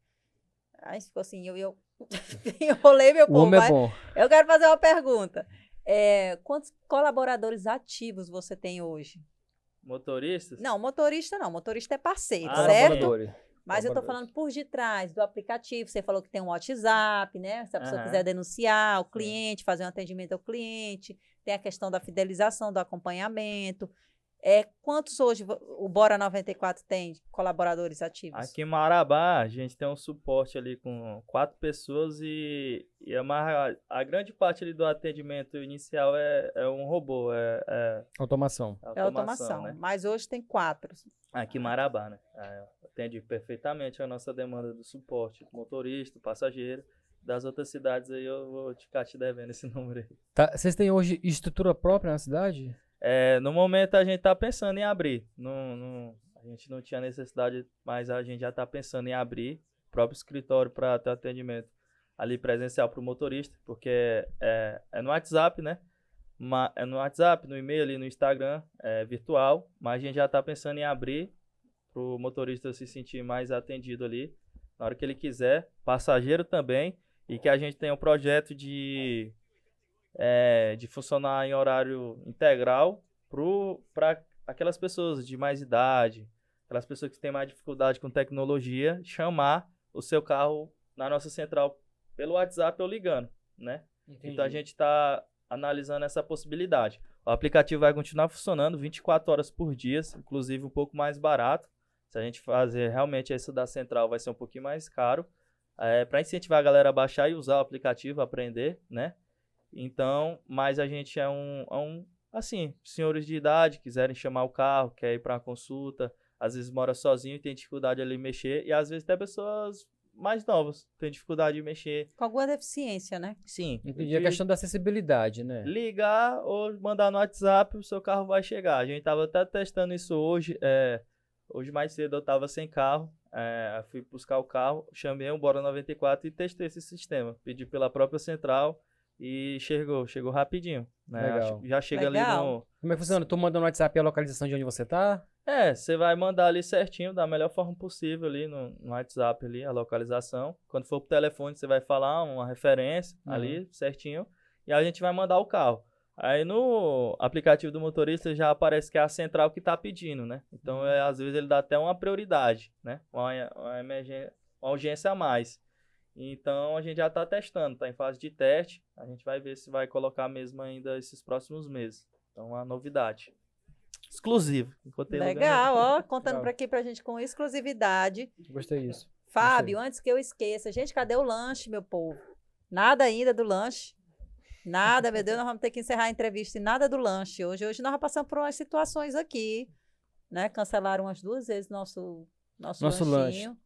Aí ficou assim, eu, eu enrolei meu povo, é mas bom. eu quero fazer uma pergunta. É, quantos colaboradores ativos você tem hoje? Motoristas? Não, motorista não, motorista é parceiro, Ah, certo? Colaboradores. Mas eu Colaboradores. falando por detrás do aplicativo. Você falou que tem um WhatsApp, né? Se a pessoa Aham. quiser denunciar o cliente, fazer um atendimento ao cliente, tem a questão da fidelização, do acompanhamento. É, quantos hoje o Bora 94 tem colaboradores ativos? Aqui em Marabá, a gente tem um suporte ali com quatro pessoas e, e a, mar- a grande parte ali do atendimento inicial é, é um robô, é, é Automação. é automação. né? Mas hoje tem quatro. Aqui em Marabá, né? É, atende perfeitamente a nossa demanda do suporte, motorista, passageiro. Das outras cidades aí eu vou ficar te devendo esse número aí. Tá, vocês têm hoje estrutura própria na cidade? É, no momento a gente tá pensando em abrir. A gente não tinha necessidade, mas a gente já tá pensando em abrir o próprio escritório para ter atendimento ali presencial para o motorista, porque é, é no WhatsApp, né? É no WhatsApp, no e-mail, ali no Instagram, é virtual, mas a gente já tá pensando em abrir para o motorista se sentir mais atendido ali na hora que ele quiser, passageiro também, e que a gente tenha um projeto de é, de funcionar em horário integral para aquelas pessoas de mais idade, aquelas pessoas que têm mais dificuldade com tecnologia, chamar o seu carro na nossa central pelo WhatsApp ou ligando, né? Então a gente está analisando essa possibilidade. O aplicativo vai continuar funcionando 24 horas por dia, inclusive um pouco mais barato. Se a gente fazer realmente isso da central, vai ser um pouquinho mais caro. para incentivar a galera a baixar e usar o aplicativo, aprender, né? Então, mas a gente é um, é um assim, senhores de idade, quiserem chamar o carro, quer ir para uma consulta, às vezes mora sozinho e tem dificuldade ali mexer, e às vezes até pessoas mais novas têm dificuldade de mexer. Com alguma deficiência, né? Sim. Entendi a questão da acessibilidade, né? Ligar ou mandar no WhatsApp, o seu carro vai chegar. A gente tava até testando isso hoje. é, hoje mais cedo eu tava sem carro. é, fui buscar o carro, chamei um Bora 94 e testei esse sistema. Pedi pela própria central e chegou, chegou rapidinho. Né? Legal. Já chega ali Legal. no. Como é que funciona? Tu manda no WhatsApp a localização de onde você tá? É, você vai mandar ali certinho, da melhor forma possível ali no, no WhatsApp ali, a localização. Quando for pro telefone, você vai falar uma referência Uhum. ali, certinho. E a gente vai mandar o carro. Aí no aplicativo do motorista já aparece que é a central que tá pedindo, né? Então, é, às vezes ele dá até uma prioridade, né? Uma, uma, emergência, uma urgência a mais. Então, a gente já tá testando, tá em fase de teste. A gente vai ver se vai colocar mesmo ainda esses próximos meses. Então, uma novidade. Exclusivo. Enquanto tem lugar Legal, ó, contando para aqui pra gente com exclusividade. Gostei disso. Fábio, antes que eu esqueça, gente, cadê o lanche, meu povo? Nada ainda do lanche. Nada, meu Deus, nós vamos ter que encerrar a entrevista e nada do lanche hoje. Hoje nós passamos por umas situações aqui, né? Cancelaram umas duas vezes nosso nosso, Nosso lanchinho.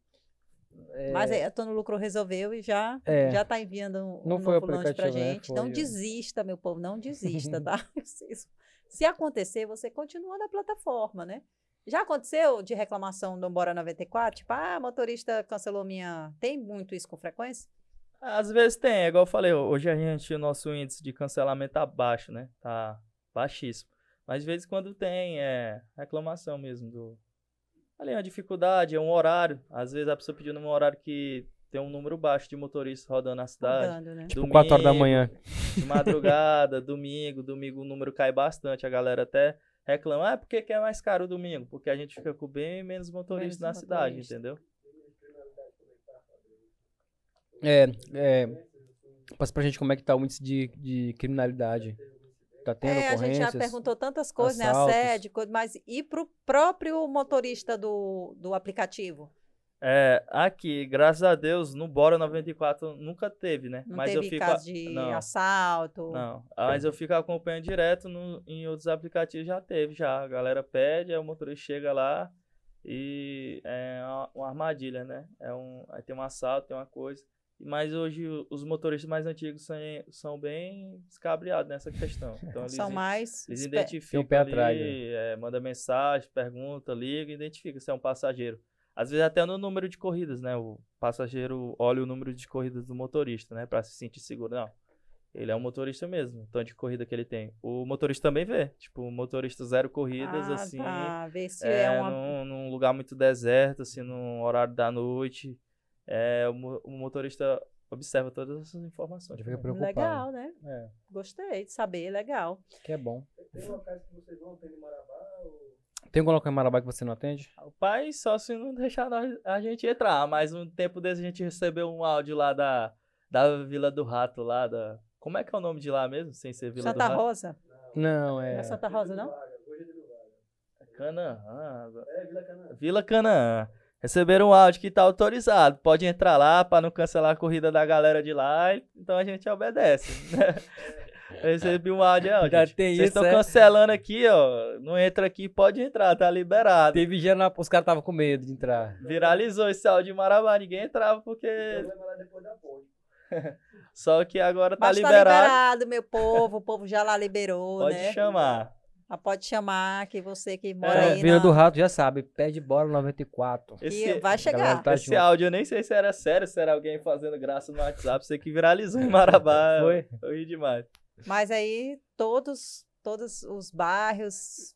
Mas aí a Tô no Lucro resolveu e já É. já tá enviando um, Não um foi o novo lanche pra aplicativo, né? gente. Foi Não o- desista, meu povo, não desista, tá? Se- Se acontecer, você continua na plataforma, né? Já aconteceu de reclamação do Bora 94? Tipo, ah, motorista cancelou minha. Tem muito isso com frequência? Às vezes tem, é igual eu falei, hoje a gente, o nosso índice de cancelamento tá baixo, né? Tá baixíssimo. Mas de vez em quando tem, é reclamação mesmo do. Ali, uma dificuldade, é um horário. Às vezes a pessoa pediu num horário que tem um número baixo de motoristas rodando na cidade. Rodando, né? Tipo 4 horas da Domingo, manhã. De madrugada, domingo, domingo o número cai bastante. A galera até reclama, ah, por que, é mais caro o domingo? Porque a gente fica com bem menos motoristas Menos na cidade, motorista. entendeu? É, é, Passa pra gente como é que tá o índice de, de criminalidade. Tá tendo É, a gente já perguntou tantas coisas, né? assaltos. Assédio, coisa, mas e pro próprio motorista do, do aplicativo? É, aqui, graças a Deus, no Bora 94 nunca teve, né? Não mas teve eu fico. caso de não, assalto? não. Mas eu fico acompanhando direto no, em outros aplicativos, já teve, já. A galera pede, aí o motorista chega lá e é uma, uma armadilha, né? É um, aí tem um assalto, tem uma coisa. Mas hoje os motoristas mais antigos são, são bem descabriados nessa questão. Então eles, São mais. eles identificam pé ali, atrás, né? é, manda mensagem, pergunta, liga, identifica se é um passageiro. Às vezes até no número de corridas, né? O passageiro olha o número de corridas do motorista, né? Pra se sentir seguro. Não, ele é um motorista mesmo, o tanto de corrida que ele tem. O motorista também vê. Tipo, o motorista zero corridas, ah, assim, Tá. Ver se é, é, uma. num, num lugar muito deserto, assim, num horário da noite. É, o, o motorista observa todas essas informações. Já fica preocupado. Legal, né? É. Gostei de saber, legal. Que é bom. Tem locais que vocês vão ter em Marabá? Ou... Tem algum local em Marabá que você não atende? O pai só se não deixar nós- a gente entrar, mas um tempo desse a gente recebeu um áudio lá da, da Vila do Rato, lá da... Como é que é o nome de lá mesmo, sem ser Vila Santa do Rato? Rosa. Não, Não é. é Santa Rosa, não? É Vaga. Canaã. É, Vila Canaã. Vila Canaã. Receberam um áudio que tá autorizado. Pode entrar lá para não cancelar a corrida da galera de lá. Então a gente obedece. Recebi um áudio, ó, Já gente. tem Vocês estão é? cancelando aqui, ó. Não entra aqui, pode entrar, tá liberado. Teve dia na... Os caras estavam com medo de entrar. Viralizou esse áudio de Marabá, ninguém entrava porque. É lá depois da ponte. Só que agora tá Mas tá liberado. liberado, meu povo. O povo já lá liberou, Pode né? chamar. Ah, pode chamar, que você que mora É, aí Vila na... do Rato já sabe, pede bola 94. que Esse, vai galera chegar. tá esse junto. áudio eu nem sei se era sério, se era alguém fazendo graça no WhatsApp. Sei que viralizou em Marabá. Foi? Eu ri demais. Mas aí todos, todos os bairros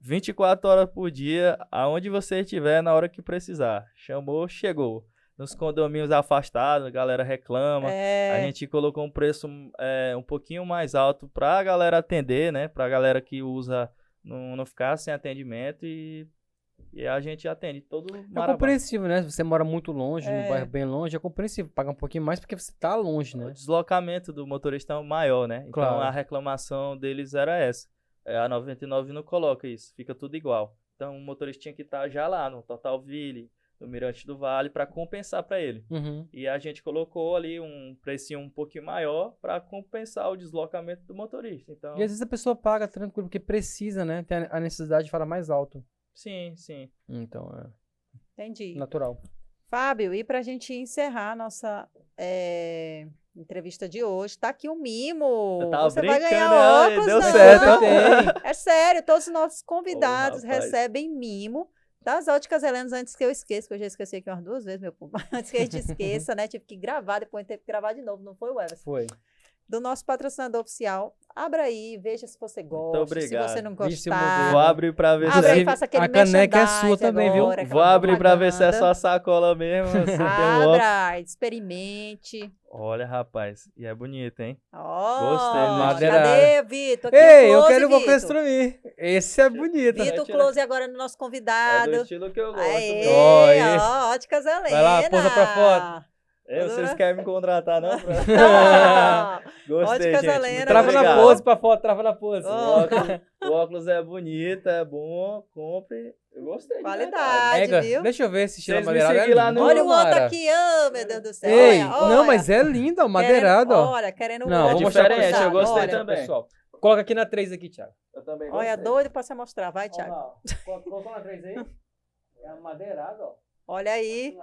24 horas por dia, aonde você estiver, na hora que precisar. Chamou, chegou. Nos condomínios afastados, a galera reclama. é, A gente colocou um preço é, um pouquinho mais alto pra galera atender, né? Pra galera que usa não, não ficar sem atendimento e, e a gente atende todo É compreensível, né? Se você mora muito longe, É. num bairro bem longe, é compreensível pagar um pouquinho mais porque você tá longe, O né? deslocamento do motorista é maior, né? Então Claro. a reclamação deles era essa. É, A 99 não coloca isso, fica tudo igual. Então o motorista tinha que estar já lá no Total Ville, no Mirante do Vale, para compensar para ele. Uhum. E a gente colocou ali um precinho um pouquinho maior para compensar o deslocamento do motorista. Então, E às vezes a pessoa paga tranquilo, porque precisa, né? Tem a necessidade de falar mais alto. sim, sim. Então, é entendi. natural. Fábio, e para a gente encerrar a nossa é, entrevista de hoje, tá aqui um mimo. Você vai ganhar né? óculos, Deu não. certo. É sério, todos os nossos convidados rapaz. recebem mimo das óticas Helenas antes que eu esqueça, que eu já esqueci aqui umas duas vezes, meu povo. Antes que a gente esqueça, né? Tive que gravar, depois teve que gravar de novo, não foi o Everson? Foi. Do nosso patrocinador oficial. Abra aí, veja se você gosta. obrigado. Se você não gostar. Vou abrir para ver Abre se aí, faça aquele a caneca é sua também, viu? agora, Vou abrir para ver se é só sacola mesmo. se tem um. Abra, experimente. Olha, rapaz, e é bonito, hein? Ó, Gostei, madeirada. cadê, Vitor? Ei, eu close, quero o Vitor. óculos pra mim. Esse é bonito. Vitor Close agora no nosso É do convidado. estilo que eu gosto. Aê, ó, óticas Helena. Vai lá, posa pra foto. Ei, vocês querem me contratar, não? Pra- Gostei, Óticas gente. Trava na pose pra foto, trava na pose. O Ó. óculos, o óculos é bonito, é bom, compre. Eu gostei. Qualidade, Ega, viu? deixa eu ver se estilo madeirado é lá no- Olha o outro Mara. aqui, oh, meu Deus do céu. Ei, olha, não, olha. mas é lindo, ó, madeirado, Querendo- ó. Olha, querendo Não, o vou outro mostrar pra diferente, eu gostei olha. também. Pessoal, coloca aqui na 3 aqui, Thiago. Eu também Olha, gostei. doido pra você mostrar. Vai, Thiago. Colocou na 3 aí? É madeirado, ó. Olha aí.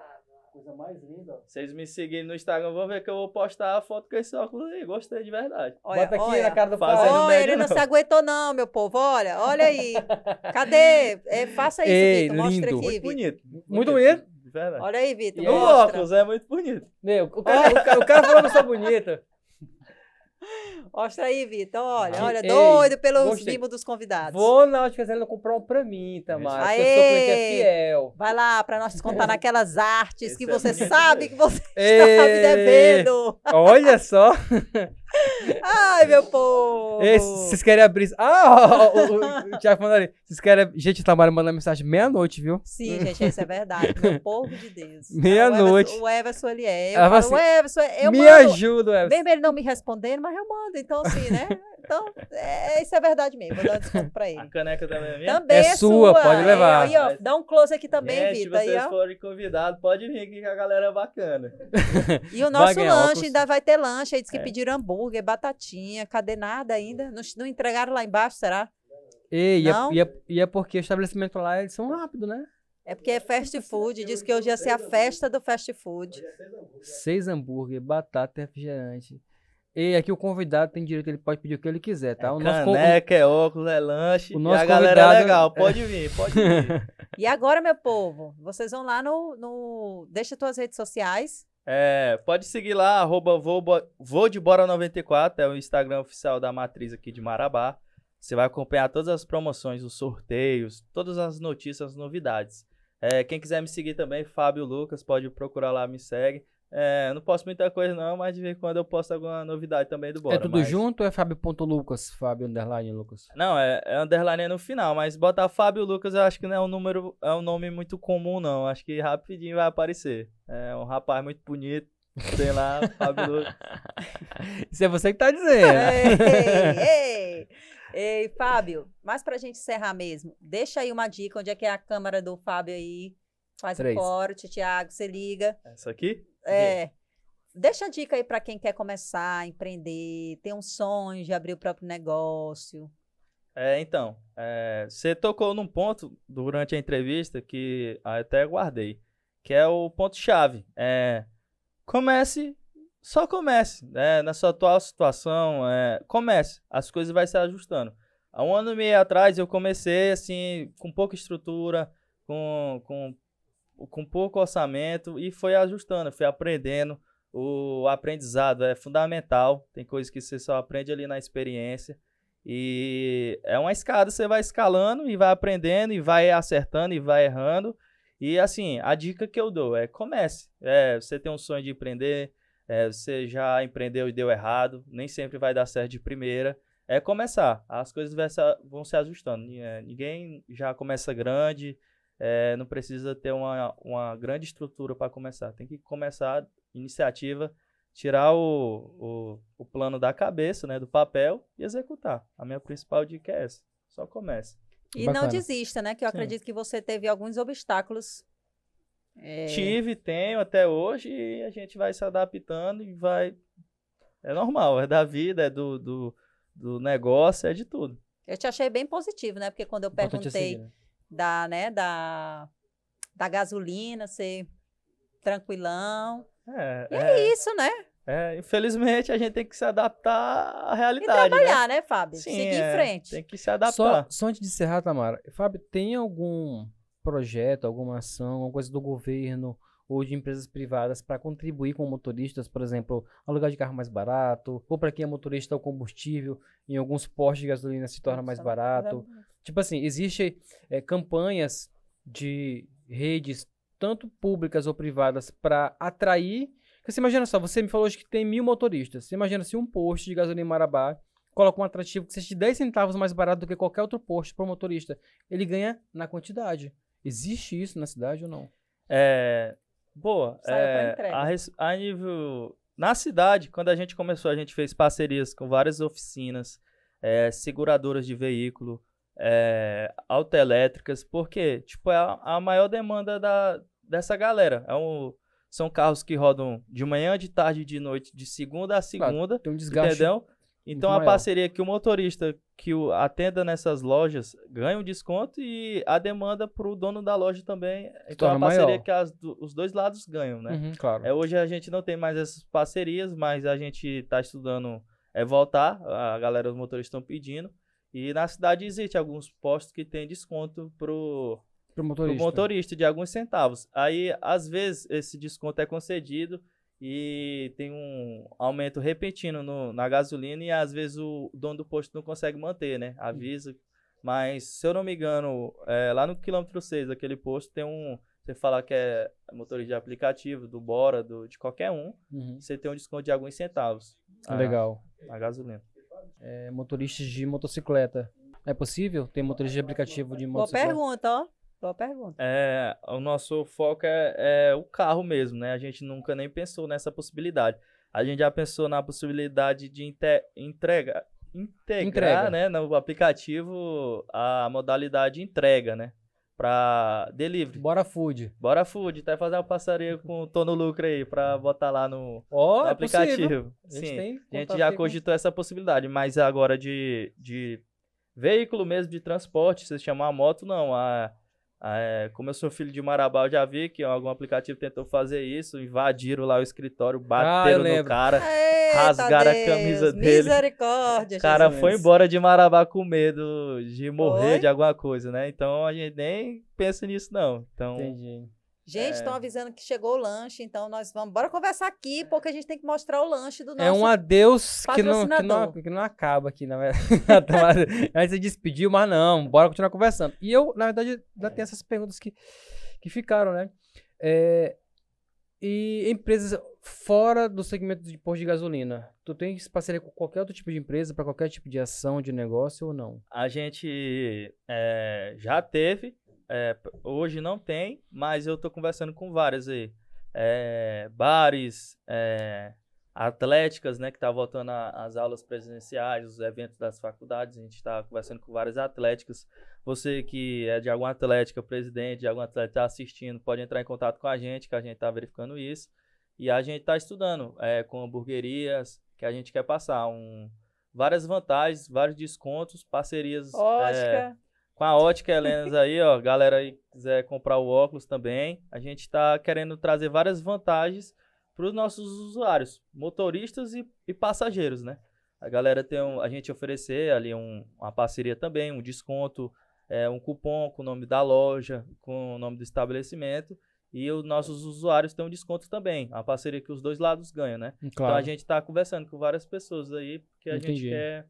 Coisa mais linda, ó. Vocês me seguirem no Instagram, vão ver que eu vou postar a foto com esse óculos aí. Gostei de verdade. Olha, Bota aqui olha. na cara do Fazendo. Olha, médio, ele não não. se aguentou não, meu povo. Olha, olha aí. Cadê? É, faça isso, Ei, Vitor. Mostra lindo. aqui, Muito Vitor. bonito. Muito bonito? Verdade. Olha aí, Vitor. E o óculos é muito bonito. Meu, o cara, o cara, o cara falou que eu sou bonita. Mostra aí, Vitor. Olha, olha, Ei, doido pelos mimos dos convidados. Vou na Ótica Zé comprar um pra mim, Tamara. porque Eu sou Aê! cliente é fiel. Vai lá para nós contar naquelas artes Esse que é você bonito sabe que você Ei! está me devendo. Olha só. Ai, meu povo! Vocês querem abrir. Ah, o, o, o Thiago falando ali. Vocês querem. Gente, o Tamara mandando mensagem meia-noite, viu? Sim, gente, isso é verdade. Meu povo de Deus. Meia-noite. O Everson, o ele é. Eu Ela falo, fala o Everson, eu Me mando. ajuda, Everson. Mesmo ele não me respondendo, mas eu mando. Então, assim, né? Então, é, isso é verdade mesmo. Vou dar um desconto pra ele. A caneca também é minha? Também É é, sua, pode É, levar. Aí, ó, dá um close aqui também, Gente, se Vitor. Aí, vocês ó. forem convidados, pode vir aqui que a galera é bacana. E o nosso lanche óculos. ainda vai ter lanche. Aí diz que É. pediram hambúrguer, batatinha. Cadê nada ainda? Não, não entregaram lá embaixo, será? E é, Não? e, é, e é porque o estabelecimento lá, eles são rápidos, né? É porque é fast food. Diz que hoje ia ser a festa do fast food. Seis hambúrguer, batata e refrigerante. E aqui o convidado tem direito, ele pode pedir o que ele quiser, tá? É o nosso con- caneca, é óculos, é lanche. o e nosso a galera é convidado- legal, pode vir, pode vir. E agora, meu povo, vocês vão lá no. no... Deixa tuas redes sociais. É, pode seguir lá, arroba vou, bo- vou de bora 94, é o Instagram oficial da matriz aqui de Marabá. Você vai acompanhar todas as promoções, os sorteios, todas as notícias, as novidades. É, quem quiser me seguir também, Fábio Lucas, pode procurar lá, me segue. É, não posto muita coisa não, mas de vez em quando eu posto alguma novidade também do Bora. é tudo mas- junto ou é Fábio.Lucas? Fábio Underline Lucas. Não, é, é underline no final, mas botar Fábio Lucas eu acho que não é um número, é um nome muito comum não. Acho que rapidinho vai aparecer. É um rapaz muito bonito, sei lá, Fábio Lucas. Isso é você que tá dizendo. ei, ei, ei, Fábio, mas pra gente encerrar mesmo, deixa aí uma dica, onde é que é a câmera do Fábio aí? Faz Três. o corte, Thiago, você liga. Essa aqui? É, deixa a dica aí pra quem quer começar a empreender, tem um sonho de abrir o próprio negócio. É, então, é, você tocou num ponto durante a entrevista que até guardei, que é o ponto-chave. É, comece, só comece, né? Na sua atual situação, é, comece, as coisas vão se ajustando. Há um ano e meio atrás eu comecei assim, com pouca estrutura, com, com, com pouco orçamento e foi ajustando, fui aprendendo. O aprendizado é fundamental, tem coisas que você só aprende ali na experiência. E é uma escada, você vai escalando e vai aprendendo e vai acertando e vai errando. E assim, a dica que eu dou é comece. É, você tem um sonho de empreender, é, você já empreendeu e deu errado, nem sempre vai dar certo de primeira. É começar, as coisas vão se ajustando. É, Ninguém já começa grande, é, não precisa ter uma, uma grande estrutura para começar. Tem que começar iniciativa, tirar o, o, o plano da cabeça, né, do papel e executar. A minha principal dica é essa. Só comece. E Bacana. não desista, né? Que eu Sim. acredito que você teve alguns obstáculos. É, Tive, tenho até hoje e a gente vai se adaptando e vai. É normal, é da vida, é do, do, do negócio, é de tudo. Eu te achei bem positivo, né? Porque quando eu é perguntei seguir, né? Da, né, da, da gasolina, ser tranquilão. É, E é, é isso, né? é, infelizmente a gente tem que se adaptar à E realidade. né? trabalhar, né, Fábio? Sim, Seguir é, em frente. Tem que se Só, adaptar. só antes de encerrar, Tamara, Fábio, tem algum projeto, alguma ação, alguma coisa do governo ou de empresas privadas para contribuir com motoristas, por exemplo, alugar de carro mais barato, ou para quem é motorista o combustível em alguns postos de gasolina se torna mais barato. Tipo assim, existe eh, campanhas de redes, tanto públicas ou privadas, para atrair. Porque você imagina só, você me falou hoje que tem mil motoristas. Você imagina se um posto de gasolina em Marabá coloca um atrativo que seja de 10 centavos mais barato do que qualquer outro posto para o motorista. Ele ganha na quantidade. Existe isso na cidade ou não? É, boa. Saiu pra é, entrega. a, a nível. Na cidade, quando a gente começou, a gente fez parcerias com várias oficinas, é, seguradoras de veículo, é, autoelétricas, porque tipo, é a, a maior demanda da, dessa galera. É um, são carros que rodam de manhã, de tarde e de noite, de segunda a segunda. Tem um desgaste. Entendeu? Então a maior. parceria que o motorista que o atenda nessas lojas ganha um desconto e a demanda para o dono da loja também. Então torna a parceria maior. que as os dois lados ganham, né? Uhum, claro. É, hoje a gente não tem mais essas parcerias, mas a gente está estudando é, voltar. A galera dos motoristas estão pedindo. E na cidade existe alguns postos que tem desconto pro, Pro pro motorista. motorista de alguns centavos. Aí, às vezes, esse desconto é concedido e tem um aumento repentino no- na gasolina e às vezes o dono do posto não consegue manter, né? Avisa. Mas, se eu não me engano, é, lá no quilômetro 6 daquele posto tem um. Você fala que é motorista de aplicativo, do Bora, do, de qualquer um, Uhum. você tem um desconto de alguns centavos. Legal. A gasolina. É, motoristas de motocicleta. É possível ter motorista de aplicativo de Boa motocicleta? pergunta, ó. Boa pergunta. É, o nosso foco é, é o carro mesmo, né? A gente nunca nem pensou nessa possibilidade. A gente já pensou na possibilidade de inte- entrega, integrar, Entrega. né, no aplicativo a modalidade entrega, né? Pra delivery. Bora Food. Bora Food, até fazer uma parceria com o Tono Lucro aí pra botar lá no, Ó, no é aplicativo. possível. A gente Sim, a gente já cogitou essa possibilidade, mas agora de, de veículo mesmo de transporte, se chamar a moto, não. A- é, como eu sou filho de Marabá, eu já vi que algum aplicativo tentou fazer isso, invadiram lá o escritório, bateram no lembro. cara. Eita rasgaram a Deus, camisa dele. Misericórdia, O cara Jesus. foi embora de Marabá com medo de morrer Foi? de alguma coisa, né? Então a gente nem pensa nisso, não. Então, Entendi. Gente, É. estão avisando que chegou o lanche, então nós vamos. Bora conversar aqui, porque a gente tem que mostrar o lanche do nosso. É um adeus que não, que, não, que não acaba aqui, na verdade. A gente se despediu, mas não, bora continuar conversando. E eu, na verdade, ainda tenho essas perguntas que, que ficaram, né? É, e empresas fora do segmento de posto de gasolina, tu tens parceria com qualquer outro tipo de empresa, para qualquer tipo de ação, de negócio ou não? A gente é, já teve, é, hoje não tem, mas eu tô conversando com várias aí. É, bares, é, atléticas, né, que tá voltando às aulas presenciais, os eventos das faculdades, a gente tá conversando com várias atléticas. Você que é de alguma atlética, presidente de alguma atlética, tá assistindo, pode entrar em contato com a gente, que a gente tá verificando isso. E a gente tá estudando é, com hamburguerias, que a gente quer passar um, várias vantagens, vários descontos, parcerias é, Ótica. Com a Ótica Helenas aí, ó. Galera aí quiser comprar o óculos também. A gente tá querendo trazer várias vantagens para os nossos usuários, motoristas e, e passageiros, né? A galera tem um, a gente oferecer ali um- uma parceria também, um desconto, é, um cupom com o nome da loja, com o nome do estabelecimento. E os nossos usuários têm um desconto também. A parceria que os dois lados ganham, né? Então a gente tá conversando com várias pessoas aí, porque a Entendi. gente quer.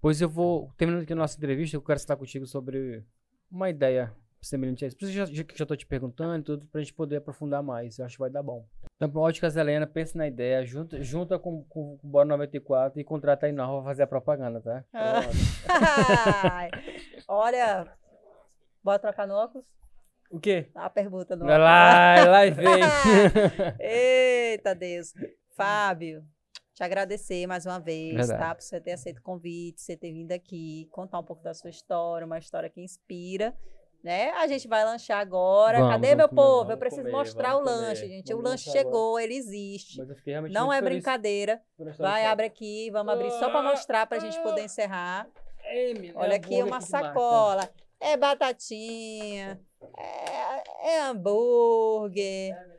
Pois eu vou, terminando aqui a nossa entrevista, eu quero estar contigo sobre uma ideia semelhante a isso. Por isso já, já, que já tô te perguntando e tudo, pra gente poder aprofundar mais. Eu acho que vai dar bom. Então, pra Óticas Helena, pensa na ideia, junta, junta com, com o Bora 94 e contrata a Inova pra fazer a propaganda, tá? Ah. Olha, bora trocar no óculos? O quê? A pergunta óculos. lá, lá e vem. Eita Deus. Fábio, te agradecer mais uma vez, Verdade. tá? Por você ter aceito o convite, você ter vindo aqui, contar um pouco da sua história, uma história que inspira. Né? A gente vai lanchar agora. Vamos, Cadê meu comer, povo? Eu preciso comer, mostrar o comer. lanche, gente. Vamos o lanche lanchar agora. chegou, ele existe. Não é brincadeira. Vai, abre aqui, vamos abrir só para mostrar para a gente poder encerrar. Ei, menina, Olha aqui uma que marca. sacola. É batatinha, é, é hambúrguer.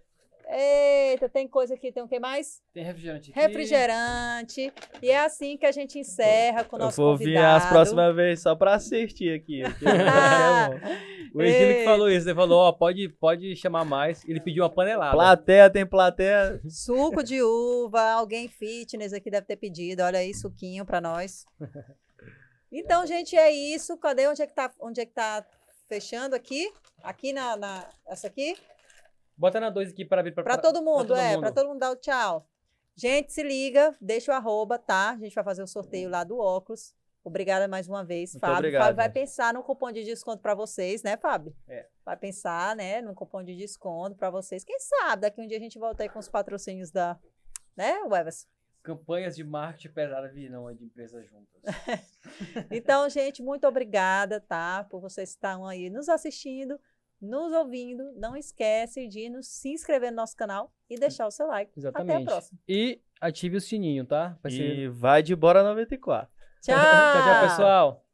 Eita, tem coisa aqui, tem o que mais? Tem refrigerante aqui. Refrigerante. E é assim que a gente encerra com o Eu nosso vou vir convidado. as próximas vezes só pra assistir aqui. é. O Egílio que falou isso, ele falou, ó, pode, pode chamar mais. Ele pediu uma panelada. plateia, tem plateia. Suco de uva, alguém fitness aqui deve ter pedido. Olha aí, suquinho para nós. Então, gente, é isso. Cadê onde é que tá, onde é que tá fechando aqui? Aqui na, na essa aqui? Bota na 2 aqui para vir pra, Para todo mundo, todo é, mundo. para todo mundo dar o tchau. Gente, se liga, deixa o arroba, tá? A gente vai fazer o sorteio lá do óculos. Obrigada mais uma vez, Muito Fábio. obrigado. Fábio vai pensar no cupom de desconto para vocês, né, Fábio? É. Vai pensar, né, no cupom de desconto para vocês. Quem sabe daqui um dia a gente volta aí com os patrocínios da, né, Wevas? Campanhas de marketing pesada virão aí de empresas juntas. Então, gente, muito obrigada, tá? Por vocês estarem aí nos assistindo, nos ouvindo. Não esquece de nos, se inscrever no nosso canal e deixar o seu like. Exatamente. Até a próxima. E ative o sininho, tá? Vai ser- E vai de Bora 94. Tchau, tchau, tchau, pessoal.